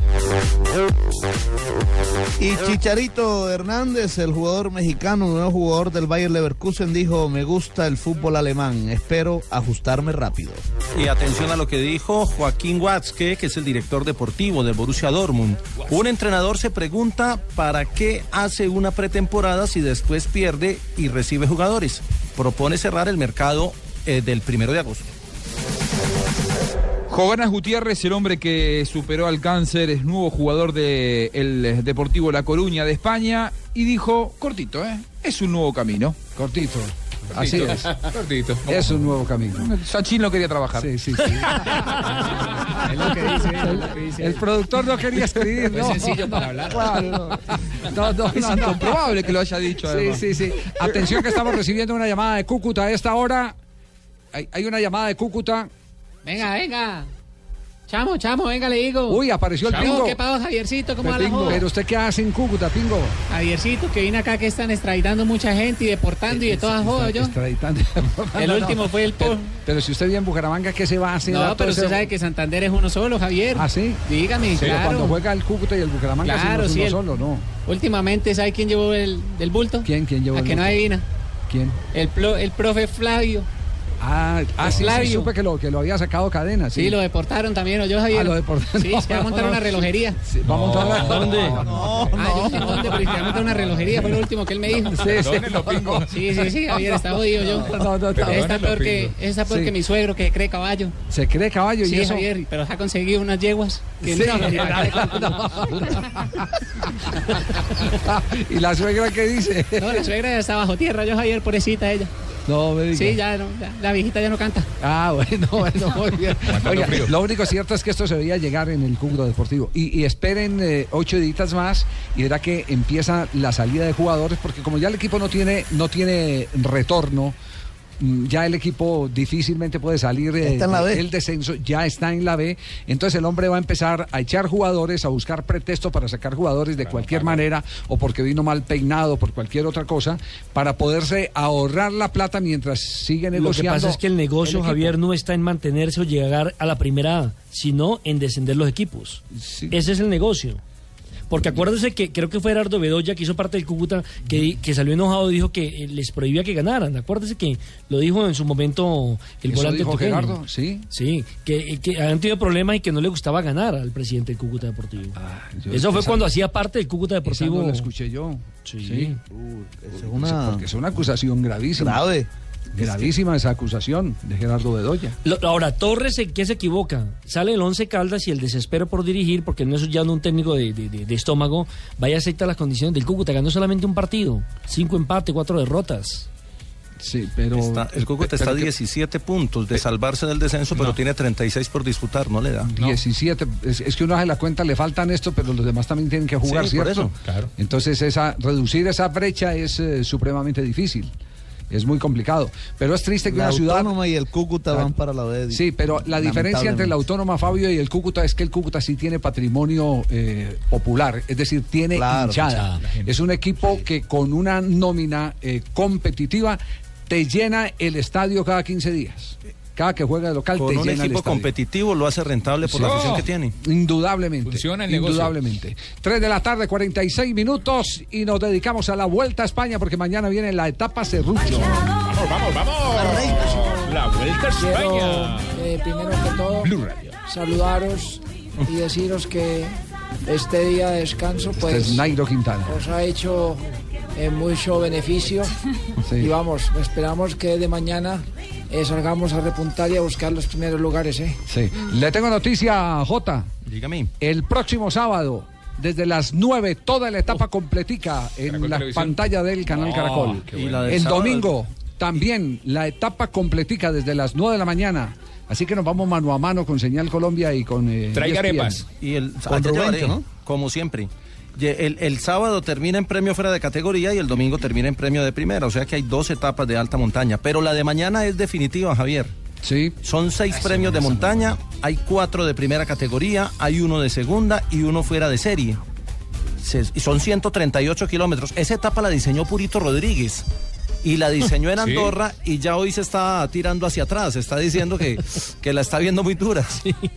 Speaker 12: Y Chicharito Hernández, el jugador mexicano, nuevo jugador del Bayer Leverkusen, dijo, me gusta el fútbol alemán, espero ajustarme rápido.
Speaker 14: Y atención a lo que dijo Joaquín Watzke, que es el director deportivo del Borussia Dortmund. Un entrenador se pregunta para qué hace una pretemporada si después pierde y recibe jugadores. Propone cerrar el mercado eh, del primero de agosto.
Speaker 13: Joganas Gutiérrez, el hombre que superó al cáncer, es nuevo jugador del Deportivo La Coruña de España y dijo, cortito, ¿eh? Es un nuevo camino.
Speaker 4: Cortito. Así es.
Speaker 13: Cortito.
Speaker 4: Es un nuevo camino.
Speaker 13: Sachin no quería trabajar.
Speaker 4: Sí, sí, sí. [LAUGHS]
Speaker 26: Es lo que dice, es lo que dice.
Speaker 4: El productor no quería escribir, ¿no?
Speaker 26: sencillo para hablar.
Speaker 4: Claro, no.
Speaker 13: Es incomprobable que lo haya dicho.
Speaker 4: Sí, sí, sí. Atención que estamos recibiendo una llamada de Cúcuta a esta hora. Hay, hay una llamada de Cúcuta.
Speaker 38: Venga, venga. Chamo, chamo, venga, le digo.
Speaker 4: Uy, apareció el
Speaker 38: Chamo,
Speaker 4: Pingo.
Speaker 38: ¿Qué pasó, Javiercito? ¿Cómo va la joda?
Speaker 4: Pero usted qué hace en Cúcuta, Pingo.
Speaker 38: Javiercito, que vine acá que están extraditando mucha gente y deportando y de todas jodas, yo.
Speaker 4: Extraditando. [LAUGHS]
Speaker 38: El
Speaker 4: No, no.
Speaker 38: último fue el
Speaker 4: Pero, pero si usted vive en Bucaramanga, ¿qué se va a hacer?
Speaker 38: No, pero usted
Speaker 4: ese-
Speaker 38: sabe que Santander es uno solo, Javier.
Speaker 4: ¿Ah, sí?
Speaker 38: Dígame,
Speaker 4: Pero
Speaker 38: claro.
Speaker 4: cuando juega el Cúcuta y el Bucaramanga,
Speaker 38: Claro,
Speaker 4: es
Speaker 38: sí,
Speaker 4: uno
Speaker 38: el-
Speaker 4: solo, ¿no?
Speaker 38: Últimamente, ¿sabe quién llevó el del bulto?
Speaker 4: ¿Quién, quién llevó
Speaker 38: A
Speaker 4: el
Speaker 38: que no adivina.
Speaker 4: ¿Quién?
Speaker 38: El, plo- el profe Flavio.
Speaker 4: Ah, ah sí, supe que lo, que lo había sacado cadena. Sí,
Speaker 38: Sí, lo deportaron también, ¿o yo, Javier?
Speaker 4: Ah, lo deportaron.
Speaker 38: Sí, se va a montar
Speaker 4: No,
Speaker 38: una [LAUGHS] relojería.
Speaker 4: Sí, va a montar una-
Speaker 38: ¿Dónde?
Speaker 4: No,
Speaker 38: Ah, yo sé dónde, pero se va a montar una relojería, fue lo último que él me dijo.
Speaker 4: Sí, sí. Pingo.
Speaker 38: Sí, sí, sí, Javier, está jodido yo.
Speaker 4: No, no, no,
Speaker 38: está
Speaker 4: perdónelo,
Speaker 38: peor que, está peor
Speaker 4: Sí.
Speaker 38: que mi suegro que cree caballo.
Speaker 4: Se cree caballo
Speaker 38: Sí,
Speaker 4: y eso.
Speaker 38: Javier, pero ha conseguido unas yeguas. Que
Speaker 4: Sí. [LAUGHS] [LAUGHS] ¿Y la suegra qué dice?
Speaker 38: No, la suegra ya está bajo tierra, yo, Javier, pobrecita ella.
Speaker 4: No, me diga.
Speaker 38: Sí, ya, no, ya, la viejita ya no canta.
Speaker 4: Ah, bueno, [LAUGHS] bueno, muy bien. Oiga, lo único cierto es que esto se veía llegar en el Cúcuta Deportivo. Y, y esperen eh, ocho editas más y verá que empieza la salida de jugadores, porque como ya el equipo no tiene, no tiene retorno, ya el equipo difícilmente puede salir eh, del descenso, ya está en la B, entonces el hombre va a empezar a echar jugadores, a buscar pretexto para sacar jugadores de cualquier manera, o porque vino mal peinado, por cualquier otra cosa, para poderse ahorrar la plata mientras sigue
Speaker 7: Lo que
Speaker 4: negociando.
Speaker 7: pasa es que el negocio. Javier, no está en mantenerse o llegar a la primera A, sino en descender los equipos. Ese es el negocio. Porque acuérdese que creo que fue Gerardo Bedoya, que hizo parte del Cúcuta, que, que salió enojado y dijo que eh, les prohibía que ganaran. Acuérdese que lo dijo en su momento el
Speaker 4: ¿Eso
Speaker 7: volante
Speaker 4: dijo. Gerardo? Sí.
Speaker 7: Sí, que, que habían tenido problemas y que no le gustaba ganar al presidente del Cúcuta Deportivo.
Speaker 4: Ah,
Speaker 7: Eso fue
Speaker 4: esa-
Speaker 7: cuando hacía parte del Cúcuta
Speaker 4: Esa
Speaker 7: Deportivo.
Speaker 4: no la escuché yo.
Speaker 7: Sí.
Speaker 4: es
Speaker 12: una-
Speaker 4: Porque es una acusación gravísima.
Speaker 12: Grave.
Speaker 4: Gravísima esa acusación de Gerardo Bedoya.
Speaker 7: Lo- ahora, Torres, ¿en qué se equivoca? Sale el Once Caldas y el desespero por dirigir, porque no es ya no un técnico de, de- de- de estómago, vaya a aceptar las condiciones del Cúcuta. Ganó solamente un partido, cinco empates, cuatro derrotas.
Speaker 4: Sí, pero...
Speaker 14: Está- el Cúcuta está a 17 puntos de salvarse del descenso, pero tiene 36 por disputar, no le da.
Speaker 4: 17, es, es que uno hace la cuenta, le faltan esto, pero los demás también tienen que jugar,
Speaker 14: Sí, por
Speaker 4: ¿cierto?
Speaker 14: eso, claro.
Speaker 4: Entonces, esa, reducir esa brecha es eh, supremamente difícil. Es muy complicado. Pero es triste que
Speaker 12: La
Speaker 4: una ciudad.
Speaker 12: Autónoma y el Cúcuta van para la B.
Speaker 4: Sí, pero la diferencia entre la. Autónoma Fabio y el Cúcuta es que el Cúcuta sí tiene patrimonio eh, popular, es decir, tiene
Speaker 12: Claro,
Speaker 4: hinchada.
Speaker 12: hinchada.
Speaker 4: Es un equipo que con una nómina eh, competitiva te llena el estadio cada 15 días. Cada que juega de local
Speaker 14: Con
Speaker 4: te
Speaker 14: un
Speaker 4: llena el
Speaker 14: equipo
Speaker 4: estadio.
Speaker 14: competitivo lo hace rentable por la afición que tiene.
Speaker 4: Indudablemente.
Speaker 14: Funciona el negocio.
Speaker 4: Indudablemente. 3 de la tarde, 46 minutos y nos dedicamos a la Vuelta a España porque mañana viene la etapa Cerrucho.
Speaker 6: Vamos, vamos, vamos. La vuelta
Speaker 39: Quiero, eh, primero que todo,
Speaker 6: Blue Radio.
Speaker 39: saludaros y deciros que este día de descanso,
Speaker 4: Este
Speaker 39: pues,
Speaker 4: es Nairo Quintana.
Speaker 39: os ha hecho eh, mucho beneficio. [LAUGHS]
Speaker 4: Sí.
Speaker 39: Y vamos, esperamos que de mañana eh, salgamos a repuntar y a buscar los primeros lugares, ¿eh?
Speaker 4: Sí. Le tengo noticia, Jota.
Speaker 14: Dígame.
Speaker 4: El próximo sábado, desde las 9, toda la etapa completica en
Speaker 6: Caracol
Speaker 4: la
Speaker 6: Televisión.
Speaker 4: pantalla del canal
Speaker 6: Oh,
Speaker 4: Caracol.
Speaker 6: qué bueno. Y la del
Speaker 4: El
Speaker 14: sábado-
Speaker 4: domingo, también la etapa completica desde las 9 de la mañana. Así que nos vamos mano a mano con Señal Colombia y con. eh,
Speaker 6: Traiga
Speaker 4: ESPN.
Speaker 6: arepas.
Speaker 14: Y el,
Speaker 4: Con Rubén, ¿no?
Speaker 14: Como siempre. El, el sábado termina en premio fuera de categoría y el domingo termina en premio de primera. O sea que hay dos etapas de alta montaña. Pero la de mañana es definitiva, Javier.
Speaker 4: Sí.
Speaker 14: Son seis premios de montaña, hay cuatro de primera categoría, hay uno de segunda y uno fuera de serie. Se- y son 138 kilómetros. Esa etapa la diseñó Purito Rodríguez. Y la diseñó en
Speaker 6: Sí.
Speaker 14: Andorra y ya hoy se está tirando hacia atrás. Está diciendo que, que la está viendo muy dura.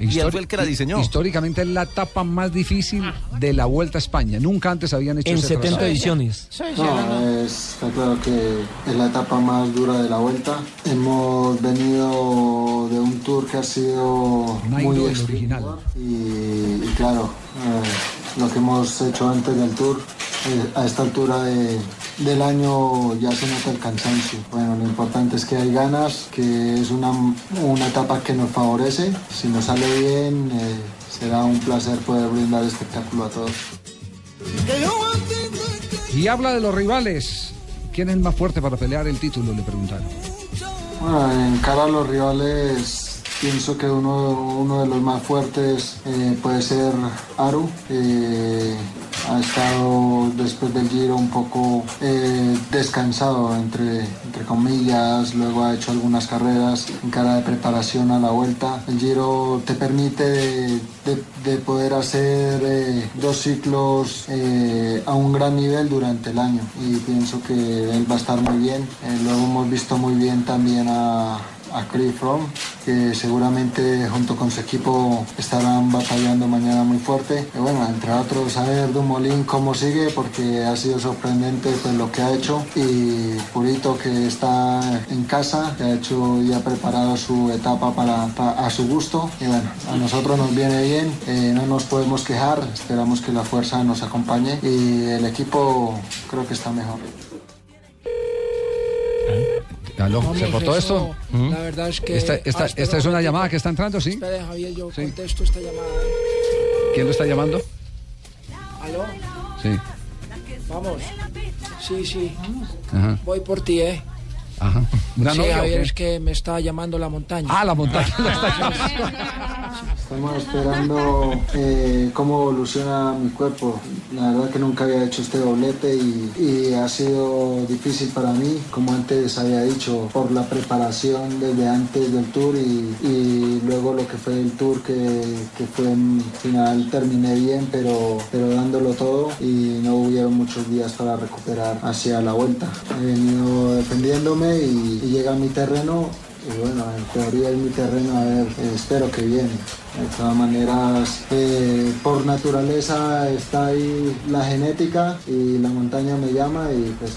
Speaker 14: Y él fue el que la diseño.
Speaker 4: Históricamente es la etapa más difícil de la Vuelta a España. Nunca antes habían hecho
Speaker 7: En
Speaker 4: ese
Speaker 7: 70
Speaker 4: trazado.
Speaker 7: ediciones.
Speaker 40: No, es, está claro que es la etapa más dura de la vuelta. Hemos venido de un tour que ha sido muy
Speaker 4: original.
Speaker 40: y, y claro, eh, lo que hemos hecho antes del tour, eh, a esta altura de- del año ya se nota el cansancio. Bueno, lo importante es que hay ganas, que es una, una etapa que nos favorece. Si nos sale bien, eh, será un placer poder brindar espectáculo a todos.
Speaker 4: Y habla de los rivales. ¿Quién es el más fuerte para pelear el título? Le preguntaron.
Speaker 40: Bueno, en cara a los rivales, pienso que uno, uno de los más fuertes eh, puede ser Aru. Eh, ha estado después del Giro un poco eh, descansado, entre, entre comillas, luego ha hecho algunas carreras en cara de preparación a la vuelta. El Giro te permite de, de- de poder hacer eh, dos ciclos eh, a un gran nivel durante el año y pienso que él va a estar muy bien. Luego hemos visto muy bien también a, a Chris Froome, que seguramente junto con su equipo estarán batallando mañana muy fuerte. Y bueno, entre otros, a ver Dumolín cómo sigue, porque ha sido sorprendente pues, lo que ha hecho. Y Purito, que está en casa, que ha hecho y ha preparado su etapa para, pa- a su gusto. Y bueno, a nosotros nos viene bien, eh, no nos podemos quejar, esperamos que la fuerza nos acompañe y el equipo creo que está mejor.
Speaker 4: ¿Aló? ¿Se cortó esto?
Speaker 39: La verdad es que.
Speaker 4: Esta, esta-
Speaker 39: Ah, espera
Speaker 4: esta es
Speaker 39: un
Speaker 4: una llamada que está entrando, ¿sí?
Speaker 39: Espere, Javier, yo contesto esta llamada. ¿eh?
Speaker 4: ¿Quién lo está llamando?
Speaker 39: ¿Aló?
Speaker 4: Sí.
Speaker 39: Vamos. Sí, sí.
Speaker 4: Ajá.
Speaker 39: Voy por ti, ¿eh?
Speaker 4: Ajá. ¿Una
Speaker 39: sí,
Speaker 4: novia
Speaker 39: Javier,
Speaker 4: qué?
Speaker 39: es que me está llamando la montaña.
Speaker 4: Ah, la [LAUGHS] montaña.
Speaker 40: Estamos esperando eh, cómo evoluciona mi cuerpo. La verdad que nunca había hecho este doblete y, y ha sido difícil para mí, como antes había dicho, por la preparación desde antes del tour y, y luego lo que fue el tour que, que fue en final terminé bien, pero, pero dándolo todo y no hubieron muchos días para recuperar hacia la vuelta. He venido defendiéndome y, y llega a mi terreno y bueno, en teoría es mi terreno, a ver, espero que bien. De todas maneras, eh, por naturaleza está ahí la genética y la montaña me llama y pues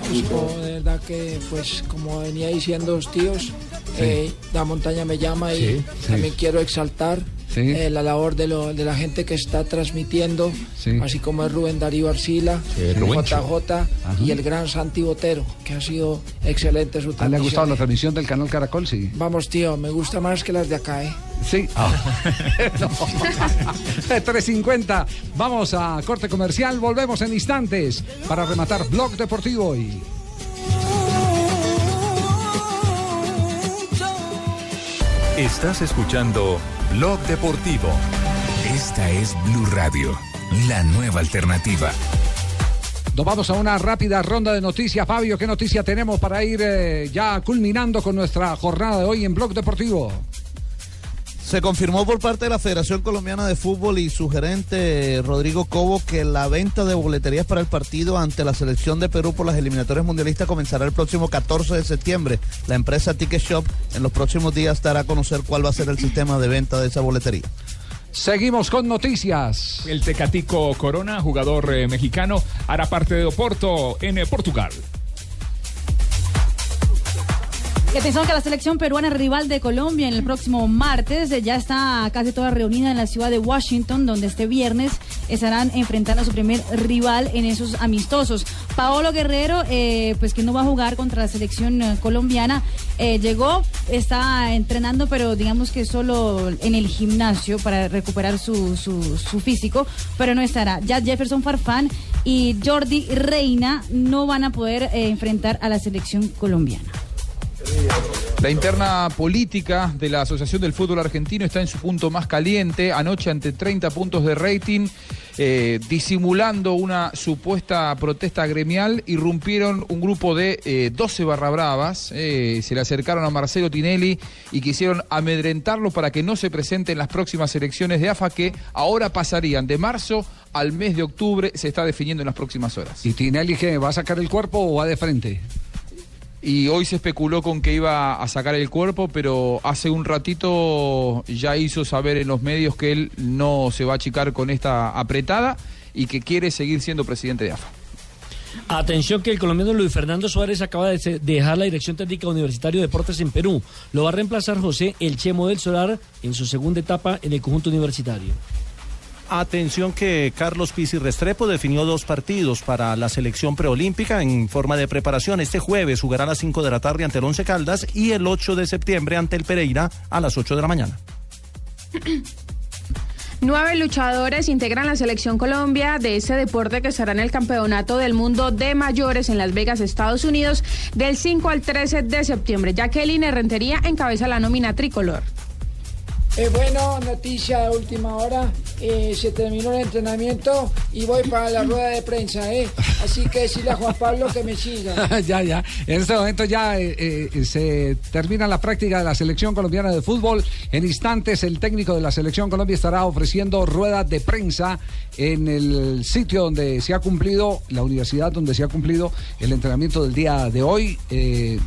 Speaker 39: Pues,
Speaker 40: todo.
Speaker 39: no, de verdad que, pues, como venía diciendo los tíos, eh, la montaña me llama y
Speaker 4: Sí, sí.
Speaker 39: también quiero exaltar
Speaker 4: Sí.
Speaker 39: eh, la labor de, lo- de la gente que está transmitiendo,
Speaker 4: Sí.
Speaker 39: así como es Rubén Darío Arcila. JJ y el gran Santi Botero, que ha sido excelente su
Speaker 4: ¿A ¿Le ha
Speaker 39: transmisión.
Speaker 4: gustado la transmisión del canal Caracol? Sí.
Speaker 39: Vamos, tío, me gusta más que las de acá, ¿eh?
Speaker 4: Sí. [LAUGHS] No. 350. Vamos a corte comercial. Volvemos en instantes para rematar Blog Deportivo y.
Speaker 33: Estás escuchando Blog Deportivo.
Speaker 35: Esta es Blue Radio, la nueva alternativa.
Speaker 4: Vamos a una rápida ronda de noticias. Fabio, ¿qué noticia tenemos para ir eh, ya culminando con nuestra jornada de hoy en Blog Deportivo?
Speaker 12: Se confirmó por parte de la Federación Colombiana de Fútbol y su gerente Rodrigo Cobo que la venta de boleterías para el partido ante la selección de Perú por las eliminatorias mundialistas comenzará el próximo 14 de septiembre. La empresa Ticket Shop en los próximos días dará a conocer cuál va a ser el sistema de venta de esa boletería.
Speaker 4: Seguimos con noticias.
Speaker 6: El Tecatico Corona, jugador eh, mexicano, hará parte de Oporto en eh, Portugal.
Speaker 19: Y atención que la selección peruana rival de Colombia en el próximo martes eh, ya está casi toda reunida en la ciudad de Washington, donde este viernes estarán enfrentando a su primer rival en esos amistosos. Paolo Guerrero, eh, pues que no va a jugar contra la selección eh, colombiana, llegó, está entrenando, pero digamos que solo en el gimnasio para recuperar su, su, físico, pero no estará. Ya Jefferson Farfán y Jordi Reina no van a poder enfrentar a la selección colombiana.
Speaker 13: La interna política de la Asociación del Fútbol Argentino está en su punto más caliente. Anoche, ante 30 puntos de rating, eh, disimulando una supuesta protesta gremial, irrumpieron un grupo de eh, 12 barra bravas. eh, se le acercaron a Marcelo Tinelli y quisieron amedrentarlo para que no se presente en las próximas elecciones de AFA que ahora pasarían de marzo al mes de octubre. Se está definiendo en las próximas horas.
Speaker 4: ¿Y Tinelli qué? ¿Va a sacar el cuerpo o va de frente?
Speaker 13: Y hoy se especuló con que iba a sacar el cuerpo, pero hace un ratito ya hizo saber en los medios que él no se va a achicar con esta apretada y que quiere seguir siendo presidente de AFA.
Speaker 7: Atención que el colombiano Luis Fernando Suárez acaba de dejar la dirección técnica Universitario de Deportes en Perú. Lo va a reemplazar José El Chemo del Solar en su segunda etapa en el conjunto universitario.
Speaker 14: Atención que Carlos Pizzi Restrepo definió dos partidos para la selección preolímpica en forma de preparación. Este jueves jugará a las 5 de la tarde ante el Once Caldas y el 8 de septiembre ante el Pereira a las 8 de la mañana. [CLEARS THROAT]
Speaker 41: Nueve luchadores integran la selección Colombia de ese deporte que estará en el Campeonato del Mundo de Mayores en Las Vegas, Estados Unidos, del 5 al 13 de septiembre. Jacqueline Rentería encabeza la nómina tricolor.
Speaker 39: Eh, bueno, noticia de última hora. eh, se terminó el entrenamiento y voy para la rueda de prensa, ¿eh? Así que decirle a Juan Pablo que me siga. [LAUGHS]
Speaker 4: ya, ya. En este momento ya eh, se termina la práctica de la selección colombiana de fútbol. En instantes el técnico de la selección Colombia estará ofreciendo rueda de prensa en el sitio donde se ha cumplido, la universidad donde se ha cumplido el entrenamiento del día de hoy.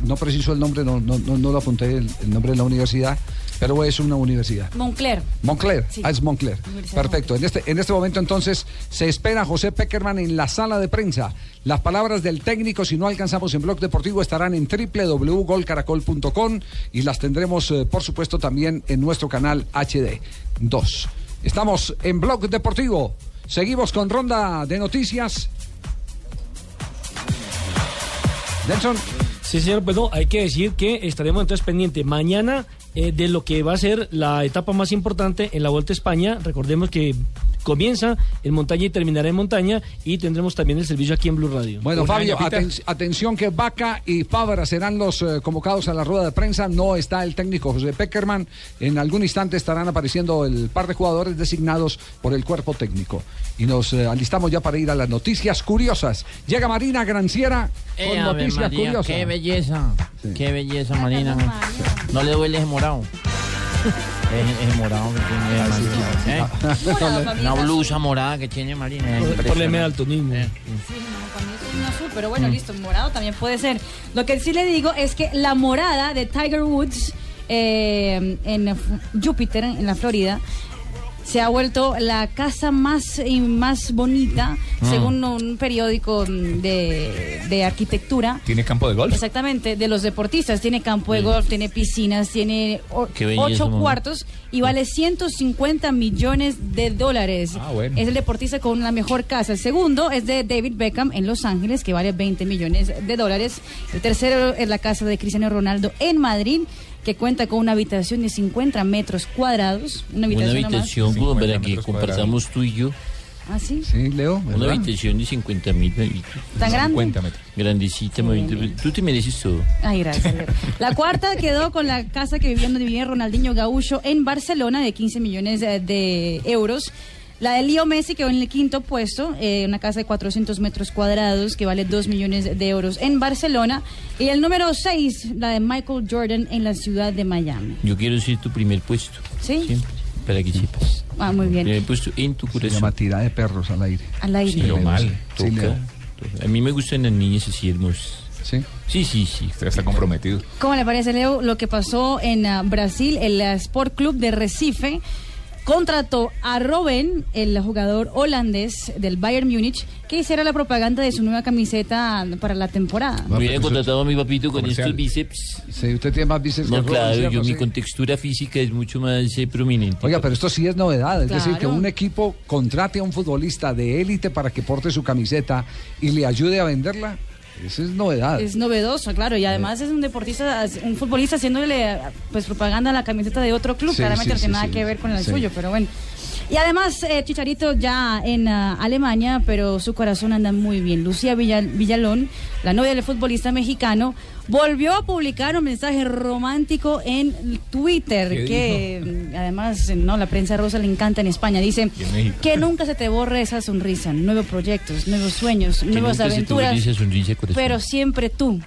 Speaker 4: No preciso el nombre, no, no, no, no lo apunté el nombre de la universidad, pero es una universidad.
Speaker 19: Moncler.
Speaker 4: Moncler,
Speaker 19: Sí.
Speaker 4: ah, es Moncler. Perfecto. En este, en este momento entonces se espera a José Peckerman en la sala de prensa. Las palabras del técnico, si no alcanzamos en Blog Deportivo, estarán en www.golcaracol.com y las tendremos, eh, por supuesto, también en nuestro canal HD 2. Estamos en Blog Deportivo. Seguimos con ronda de noticias. Nelson.
Speaker 7: Sí, señor, pues no, hay que decir que estaremos entonces pendientes mañana eh, de lo que va a ser la etapa más importante en la Vuelta a España. Recordemos que comienza en montaña y terminará en montaña y tendremos también el servicio aquí en Blue Radio.
Speaker 4: Bueno, Fabio, aten- atención que Vaca y Fabra serán los eh, convocados a la rueda de prensa. No está el técnico José Peckerman. En algún instante estarán apareciendo el par de jugadores designados por el cuerpo técnico. Y nos eh, alistamos ya para ir a las noticias curiosas. Llega Marina Granciera con
Speaker 24: Eh, Ave
Speaker 4: noticias
Speaker 24: María,
Speaker 4: curiosas.
Speaker 24: Qué belleza, qué belleza, Marina. No le duele ese morado. [LAUGHS] Es, es morado que tiene Marina. ¿eh?
Speaker 19: Morado.
Speaker 24: Una blusa morada que tiene Marina. es
Speaker 7: Por- por
Speaker 24: impresionante.
Speaker 7: el daltonismo.
Speaker 19: Sí, no, para mí es un azul, pero bueno,
Speaker 24: Mm.
Speaker 19: listo, morado también puede ser. Lo que sí le digo es que la morada de Tiger Woods eh, en F- Júpiter, en la Florida, se ha vuelto la casa más y más bonita,
Speaker 6: Mm.
Speaker 19: según un periódico de, de arquitectura.
Speaker 6: ¿Tiene campo de golf?
Speaker 19: Exactamente, de los deportistas. Tiene campo de golf, tiene piscinas, tiene o- ocho cuartos y vale 150 millones de dólares.
Speaker 6: Ah, bueno.
Speaker 19: Es el deportista con la mejor casa. El segundo es de David Beckham en Los Ángeles, que vale 20 millones de dólares. El tercero es la casa de Cristiano Ronaldo en Madrid, que cuenta con una habitación de 50 metros cuadrados. Una
Speaker 24: Una
Speaker 19: habitación, nomás.
Speaker 24: habitación como para que compartamos tú y yo.
Speaker 19: ¿Ah, sí?
Speaker 4: Sí, Leo.
Speaker 24: Una habitación de 50 mil.
Speaker 19: ¿Tan grande?
Speaker 24: 50 metros. Grandecita, mamita. Tú te mereces todo.
Speaker 19: Ay, gracias. Leo. La cuarta quedó con la casa que vivió donde vivía Ronaldinho Gaúcho en Barcelona de 15 millones de euros. La de Leo Messi quedó en el quinto puesto, eh, una casa de 400 metros cuadrados que vale 2 millones de euros en Barcelona. Y el número 6, la de Michael Jordan en la ciudad de Miami.
Speaker 24: Yo quiero ser tu primer puesto.
Speaker 19: ¿Sí?
Speaker 24: Siempre. Para que sepas.
Speaker 19: Ah, muy bien.
Speaker 24: Primer puesto en tu
Speaker 4: Se
Speaker 24: corazón.
Speaker 4: llama tira de perros al aire.
Speaker 19: Al aire.
Speaker 24: Pero mal.
Speaker 4: Sí,
Speaker 24: Toca.
Speaker 4: Leo.
Speaker 24: A mí me gustan las niñas así hermosas.
Speaker 4: ¿Sí?
Speaker 24: Sí, sí, sí.
Speaker 6: Usted está comprometido.
Speaker 19: ¿Cómo le parece, Leo, lo que pasó en ah, Brasil, el Sport Club de Recife? Contrató a Robben, el jugador holandés del Bayern Múnich, que hiciera la propaganda de su nueva camiseta para la temporada.
Speaker 24: Me hubiera contratado a mi papito con estos bíceps.
Speaker 4: Sí, usted tiene más bíceps
Speaker 24: No,
Speaker 4: que Robben,
Speaker 24: claro,
Speaker 4: ¿cierto?
Speaker 24: yo mi contextura física es mucho más eh, prominente.
Speaker 4: Oiga, pero esto sí es novedad, es decir, que un equipo contrate a un futbolista de élite para que porte su camiseta y le ayude a venderla, eso es novedad.
Speaker 19: Es novedoso, claro, y además es un deportista, un futbolista haciéndole pues propaganda a la camiseta de otro club,
Speaker 42: Sí,
Speaker 19: claramente no tiene nada que ver con el suyo, pero bueno. Y además, eh, Chicharito ya en ah, Alemania, pero su corazón anda muy bien. Lucía Villa- Villalón, la novia del futbolista mexicano, volvió a publicar un mensaje romántico en Twitter,
Speaker 42: ¿Qué
Speaker 19: que además no la prensa rosa le encanta en España. Dice que nunca se te borre esa sonrisa, nuevos proyectos, nuevos sueños, nuevas aventuras. Pero siempre tú.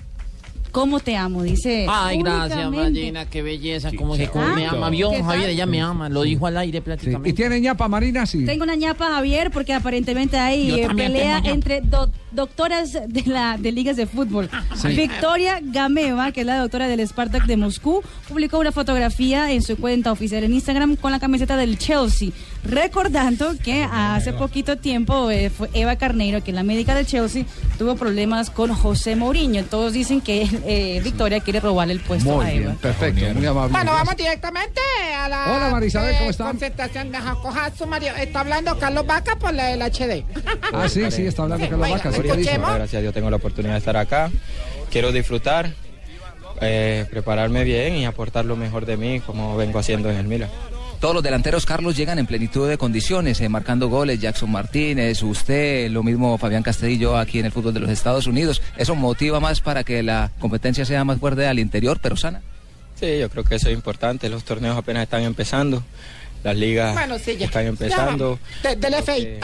Speaker 19: ¿Cómo te amo? Dice.
Speaker 24: Ay, gracias. Marina, qué belleza, como que
Speaker 19: Ah,
Speaker 24: me ama. Vio. Javier, ella me ama, lo dijo al aire prácticamente.
Speaker 4: ¿Y tiene ñapa Marina? Sí.
Speaker 19: Tengo una ñapa, Javier, porque aparentemente hay eh, pelea entre do- doctoras de la de ligas de fútbol.
Speaker 24: Sí.
Speaker 19: Victoria Gameva, que es la doctora del Spartak de Moscú, publicó una fotografía en su cuenta oficial en Instagram con la camiseta del Chelsea, recordando que hace poquito tiempo eh, fue Eva Carneiro, que es la médica del Chelsea, tuvo problemas con José Mourinho. Todos dicen que eh, Victoria quiere robarle el puesto
Speaker 4: Muy
Speaker 19: a Eva.
Speaker 4: bien, perfecto, muy amable.
Speaker 29: Bueno, vamos directamente a la
Speaker 4: Hola, Marisabel, ¿cómo
Speaker 29: eh,
Speaker 4: está?
Speaker 29: concentración de Jacojazo Mario. Está hablando Carlos Vaca por la del HD.
Speaker 4: Ah, sí, sí, está hablando Carlos Vaca.
Speaker 42: Gracias a Dios tengo la oportunidad de estar acá. Quiero disfrutar, eh, prepararme bien y aportar lo mejor de mí como vengo haciendo en el Milan.
Speaker 43: Todos los delanteros, Carlos, llegan en plenitud de condiciones, eh, marcando goles. Jackson Martínez, usted, lo mismo Fabián Castillo aquí en el fútbol de los Estados Unidos. ¿Eso motiva más para que la competencia sea más fuerte al interior, pero sana?
Speaker 42: Sí, yo creo que eso es importante. Los torneos apenas están empezando. Las ligas
Speaker 29: Bueno, sí, ya.
Speaker 42: están empezando.
Speaker 29: De- Del FI.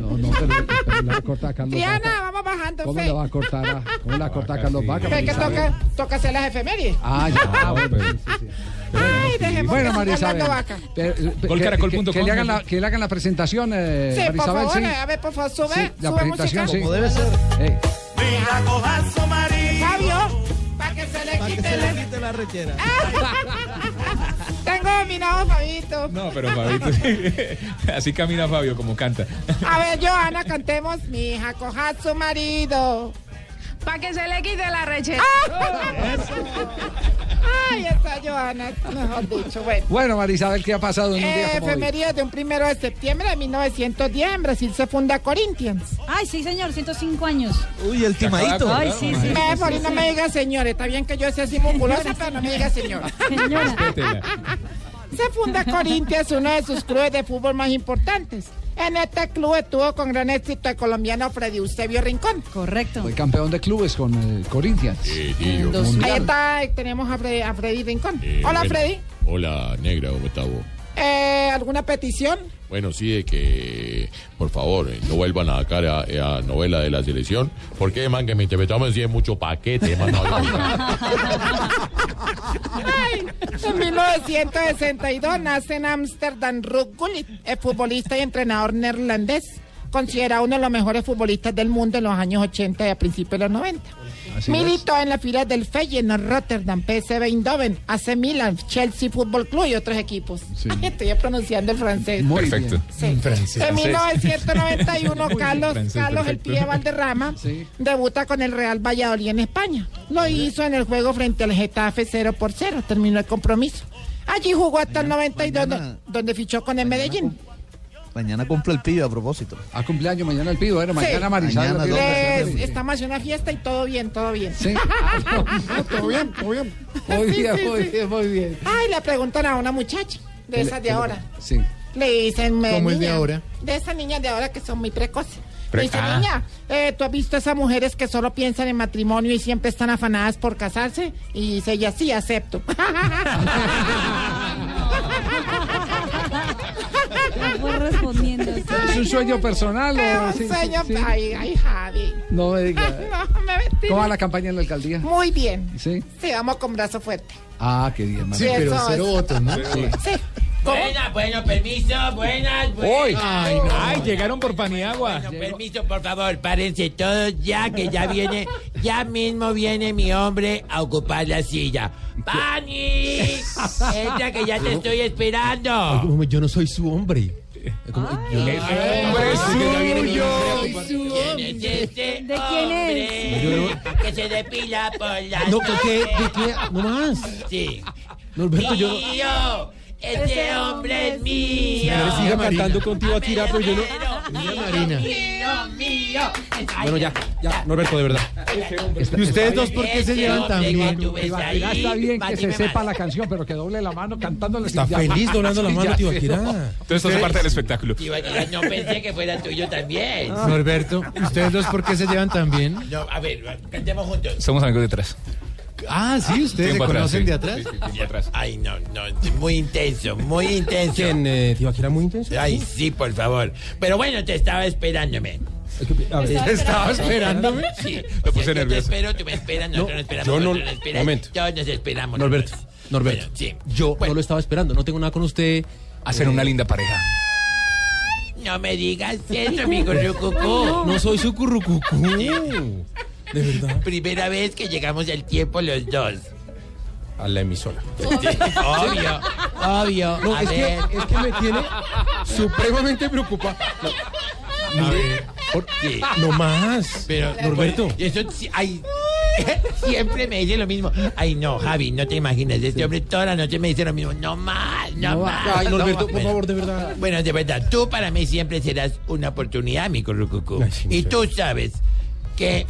Speaker 4: No, no, pero, pero le va a Carlos
Speaker 29: Diana,
Speaker 4: Vaca.
Speaker 29: vamos bajando.
Speaker 4: ¿Cómo
Speaker 29: Fe.
Speaker 4: le va a cortar a, cómo le va a cortar a Carlos Vaca?
Speaker 29: Fe, que toca, toca hacer las efemérides.
Speaker 4: Ah, ya, bueno, sí, sí.
Speaker 29: Ay, dejemos
Speaker 4: Bueno,
Speaker 29: que
Speaker 4: Marisabel.
Speaker 29: hablando Vaca.
Speaker 4: pero, eh, que- que, que le hagan la, que le hagan la presentación, eh,
Speaker 29: Sí, por
Speaker 4: Marisabel,
Speaker 29: favor,
Speaker 4: sí.
Speaker 29: eh, a ver, por favor, sube,
Speaker 4: Sí, la
Speaker 29: sube
Speaker 4: presentación,
Speaker 29: música.
Speaker 4: sí. Como debe ser. Eh,
Speaker 29: Mira, cojazo, María. Fabio, para que se le quite, la...
Speaker 12: la rechera. [LAUGHS]
Speaker 29: Dominado, Fabito.
Speaker 6: No, pero Fabito, sí. [LAUGHS] así camina Fabio como canta.
Speaker 29: A ver, Joana, cantemos. Mi hija, coja a su marido.
Speaker 41: Para que se le quite la rechera. [LAUGHS]
Speaker 29: Ay, esa Joana, mejor dicho. Bueno.
Speaker 4: Bueno, Marisabel, ¿qué ha pasado en un día
Speaker 29: Eh,
Speaker 4: como hoy?
Speaker 29: efemérides de un primero de septiembre de 1910 en Brasil se funda Corinthians.
Speaker 19: Ay, sí, señor, 105 años.
Speaker 12: Uy, el timadito.
Speaker 19: Ay, sí, sí.
Speaker 29: Me, ahí no me diga señor, está bien que yo sea así musculosa, pero no me diga señor. [LAUGHS] Se funda Corinthians, uno de sus clubes de fútbol más importantes. En este club estuvo con gran éxito el colombiano Freddy Eusebio Rincón.
Speaker 19: Correcto.
Speaker 4: Fue campeón de clubes con eh, Corinthians.
Speaker 29: Ahí está, tenemos a Freddy, a Freddy Rincón. Hola,
Speaker 44: bueno.
Speaker 29: Freddy.
Speaker 44: Hola, negra, ¿cómo estás vos?
Speaker 29: Eh, ¿Alguna petición?
Speaker 44: Bueno, sí, de que por favor eh, no vuelvan a sacar a, a novela de la selección, porque man que me interpretamos es mucho paquete, man. no,
Speaker 29: en 1962 nace en Ámsterdam Ruud el futbolista y entrenador neerlandés, considerado uno de los mejores futbolistas del mundo en los años 80 y a principios de los 90.
Speaker 4: Así
Speaker 29: Militó en las filas del Feyenoord, Rotterdam, PSV Eindhoven, AC Milan, Chelsea Fútbol Club y otros equipos. Ay, estoy pronunciando el francés.
Speaker 4: Muy
Speaker 6: Perfecto.
Speaker 29: Sí. En 1991, [LAUGHS] Carlos,
Speaker 6: Francés,
Speaker 29: Carlos El. Pie Valderrama debuta con el Real Valladolid en España. Lo hizo en el juego frente al Getafe 0 por 0. Terminó el compromiso. Allí jugó hasta el 92,
Speaker 12: mañana-
Speaker 29: donde fichó con el Medellín.
Speaker 12: Mañana cumple el pibe a propósito.
Speaker 4: A cumpleaños mañana el pibe, bueno, mañana. Marisabel.
Speaker 12: Mañana,
Speaker 4: lo pibe.
Speaker 29: Les- estamos haciendo una fiesta y todo bien, todo bien.
Speaker 4: Sí. [LAUGHS]
Speaker 29: todo bien, todo bien.
Speaker 4: Muy
Speaker 29: Sí,
Speaker 4: bien,
Speaker 29: sí,
Speaker 4: muy
Speaker 29: sí.
Speaker 4: bien, muy bien.
Speaker 29: Ay, le preguntan a una muchacha de esas de ahora.
Speaker 4: Sí.
Speaker 29: Le dicen, me,
Speaker 32: ¿Cómo es de
Speaker 29: niña,
Speaker 32: ahora?
Speaker 29: De esas niñas de ahora que son muy precoces. Le
Speaker 6: Pre-
Speaker 29: dice,
Speaker 6: Ah.
Speaker 29: niña, eh, ¿tú has visto esas mujeres que solo piensan en matrimonio y siempre están afanadas por casarse? Y dice ella, sí, acepto. [LAUGHS] [LAUGHS]
Speaker 19: Fue respondiendo. [LAUGHS]
Speaker 4: ¿Es un sueño personal
Speaker 29: Es
Speaker 4: o
Speaker 29: un
Speaker 4: sí, sí,
Speaker 29: sueño,
Speaker 4: sí?
Speaker 29: ay, ay, Javi.
Speaker 4: No me diga. [LAUGHS]
Speaker 29: No, me metí.
Speaker 4: ¿Cómo va la campaña en la alcaldía?
Speaker 29: Muy bien.
Speaker 4: Sí.
Speaker 29: Sí, vamos con brazo fuerte.
Speaker 4: Ah, qué bien,
Speaker 29: Sí,
Speaker 32: pero
Speaker 29: eso
Speaker 32: cero
Speaker 29: es.
Speaker 32: votos, ¿no?
Speaker 4: Sí.
Speaker 29: Sí.
Speaker 45: Buenas, bueno, permiso, buenas, buenas.
Speaker 6: Ay, no. Ay, llegaron por Paniagua.
Speaker 45: Bueno, permiso, por favor, párense todos ya, que ya viene, ya mismo viene mi hombre a ocupar la silla. ¡Pani! [LAUGHS] Entra que ya te estoy esperando.
Speaker 46: Yo no soy su hombre. Como- yo-
Speaker 45: ¿Quién es este
Speaker 19: ¿De quién es?
Speaker 45: que se depila por las
Speaker 46: No, ¿qué- qué- de
Speaker 45: mañanas?
Speaker 46: qué? No más.
Speaker 45: Sí.
Speaker 46: Norberto, yo
Speaker 45: este hombre es mío.
Speaker 46: Señores, siga cantando contigo Akira, pero yo no.
Speaker 45: Mío,
Speaker 46: Marina.
Speaker 45: mío, mío.
Speaker 46: Bueno, ya, ya, Norberto, de verdad. ¿Y ustedes dos por qué se llevan tan bien?
Speaker 4: Tibaquirá está bien que se sepa la canción, pero que doble la mano cantándole.
Speaker 46: Está feliz doblando la [LAUGHS] mano,
Speaker 4: no.
Speaker 6: Entonces esto hace parte del espectáculo.
Speaker 45: No pensé que fuera tuyo también.
Speaker 46: Norberto, ¿ustedes dos por qué se llevan tan bien?
Speaker 45: No, a ver, cantemos juntos.
Speaker 6: Somos amigos de atrás.
Speaker 46: Ah, sí, ustedes se conocen
Speaker 6: sí.
Speaker 46: de atrás.
Speaker 6: Sí, sí.
Speaker 45: Ay, no, no, muy intenso, muy intenso.
Speaker 46: ¿Quién, eh, Tibaquirá, muy intenso?
Speaker 45: Ay, sí, por favor. Pero bueno, te estaba esperándome.
Speaker 46: A ver, ¿Estaba esperándome?
Speaker 45: Sí. [LAUGHS]
Speaker 46: Lo puse
Speaker 45: yo te
Speaker 46: nervioso.
Speaker 45: espero, tú me esperas, nosotros
Speaker 46: No,
Speaker 45: nos esperamos,
Speaker 46: yo no-
Speaker 45: esperas,
Speaker 46: momento.
Speaker 45: Todos nos esperamos.
Speaker 46: Norberto,
Speaker 45: nosotros.
Speaker 46: Norberto,
Speaker 45: Bueno, sí.
Speaker 46: yo no lo estaba esperando, no tengo nada con usted.
Speaker 6: Hacen una linda pareja.
Speaker 45: No me digas eso, mi currucucú.
Speaker 46: No soy su currucucú. De verdad.
Speaker 45: Primera vez que llegamos al tiempo los dos.
Speaker 46: A la emisora.
Speaker 45: Obvio, obvio.
Speaker 46: No,
Speaker 45: a
Speaker 46: es que,
Speaker 45: ver.
Speaker 46: es que me tiene supremamente preocupado.
Speaker 45: Sí.
Speaker 46: no más.
Speaker 45: Pero,
Speaker 46: Norberto.
Speaker 45: eso sí, ay, [LAUGHS] siempre me dice lo mismo. Ay, no, Javi, no te imaginas. Este hombre toda la noche me dice lo mismo. No más, no,
Speaker 46: No,
Speaker 45: más.
Speaker 46: ay,
Speaker 45: no
Speaker 46: Norberto, por favor, de verdad.
Speaker 45: Bueno, de verdad, tú para mí siempre serás una oportunidad, mi currucucú.
Speaker 46: Sí,
Speaker 45: y tú sabes que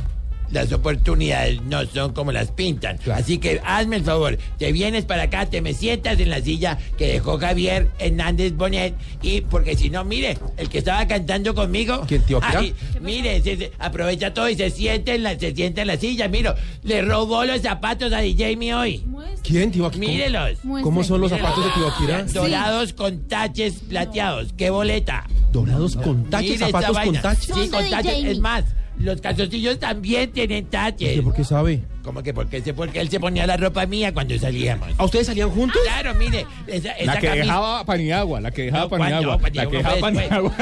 Speaker 45: las oportunidades no son como las pintan. Así que hazme el favor, te vienes para acá, te me sientas en la silla que dejó Javier Hernández Bonet y porque si no, mire, el que estaba cantando conmigo,
Speaker 46: ¿Quién, tío Akira?
Speaker 45: ay, mire, se- se- aprovecha todo y se sienta en la, se sienta en la silla, miro, le robó los zapatos a DJ mi hoy.
Speaker 46: ¿Quién, Tibaquirá?
Speaker 45: Mírelos.
Speaker 46: ¿Cómo son los zapatos de Tibaquirá?
Speaker 45: Dorados con taches plateados. ¿Qué boleta?
Speaker 46: Dorados con taches,
Speaker 45: Mire
Speaker 46: zapatos con taches.
Speaker 45: Sí, con taches. Es más, los calzoncillos también tienen taches.
Speaker 46: ¿Por qué sabe?
Speaker 45: ¿Cómo que por qué? Porque él se ponía la ropa mía cuando salíamos.
Speaker 46: ¿A ustedes salían juntos?
Speaker 45: Claro, mire. Esa, esa
Speaker 6: La que
Speaker 45: camisa-
Speaker 6: dejaba Paniagua, la que dejaba
Speaker 45: No.
Speaker 6: Paniagua. La
Speaker 45: Paniagua
Speaker 6: que dejaba. Paniagua.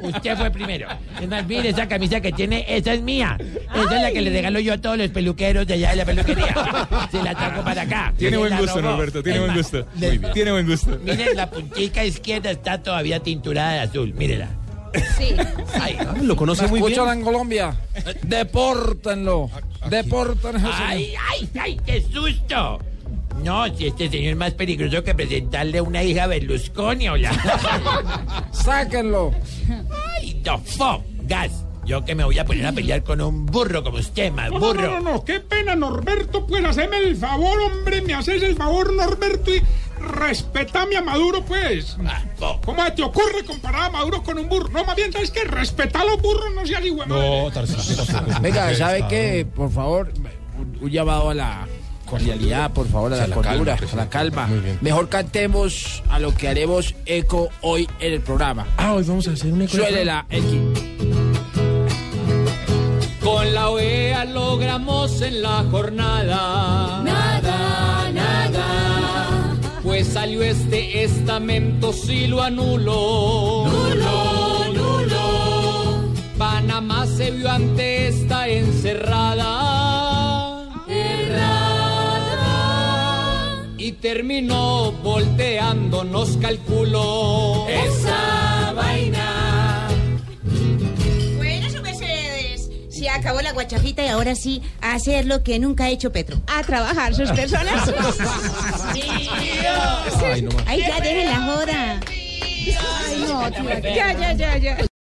Speaker 45: No, usted fue primero. Es más, mire esa camisa que tiene, esa es mía. Esa es la que le regalo yo a todos los peluqueros de allá de la peluquería. [LAUGHS] Se la trajo para acá.
Speaker 6: Tiene buen
Speaker 45: la
Speaker 6: gusto. Norberto, tiene
Speaker 45: Es
Speaker 6: buen
Speaker 45: más,
Speaker 6: gusto. Muy bien. Tiene buen gusto.
Speaker 45: Miren, la puntica izquierda está todavía tinturada de azul. Mírela.
Speaker 19: Sí.
Speaker 45: Ay,
Speaker 46: Lo conoce muy bien.
Speaker 32: En Colombia. Depórtenlo. Depórtenlo.
Speaker 45: ay, ay, ay, qué susto. No, si este señor es más peligroso que presentarle una hija a Berlusconi, hola. [LAUGHS]
Speaker 32: Sáquenlo.
Speaker 45: Ay, no, fo, gas. Yo que me voy a poner a pelear con un burro como usted, más
Speaker 47: No,
Speaker 45: burro.
Speaker 47: no, no, no, qué pena, Norberto, pues haceme el favor, hombre, me haces el favor, Norberto, y respetame a Maduro, pues. ¿Cómo te ocurre comparar a Maduro con un burro? No, más bien, ¿sabes qué? Respeta a los burros, no seas igual.
Speaker 46: No, Tarcisio.
Speaker 24: Venga, ¿sabe qué? Por favor, un, llamado a la cordialidad, por favor, a la, cordura, a la calma.
Speaker 46: Muy bien.
Speaker 24: Mejor cantemos a lo que haremos eco hoy en el programa.
Speaker 46: Ah, hoy vamos a hacer un eco.
Speaker 24: Suélela.
Speaker 37: Con la OEA logramos en la jornada. Nada. Pues salió este estamento, si lo anuló. Nulo, nulo. Panamá se vio ante esta encerrada. Errada. Y terminó volteando, nos calculó. Esa vaina.
Speaker 48: Acabó la guachafita y ahora sí a hacer lo que nunca ha hecho Petro. A trabajar sus personas. [LAUGHS]
Speaker 46: Ay, no más.
Speaker 48: Ay, ya dejen la joda. Ay, no, tía. Ya, ya, ya, ya.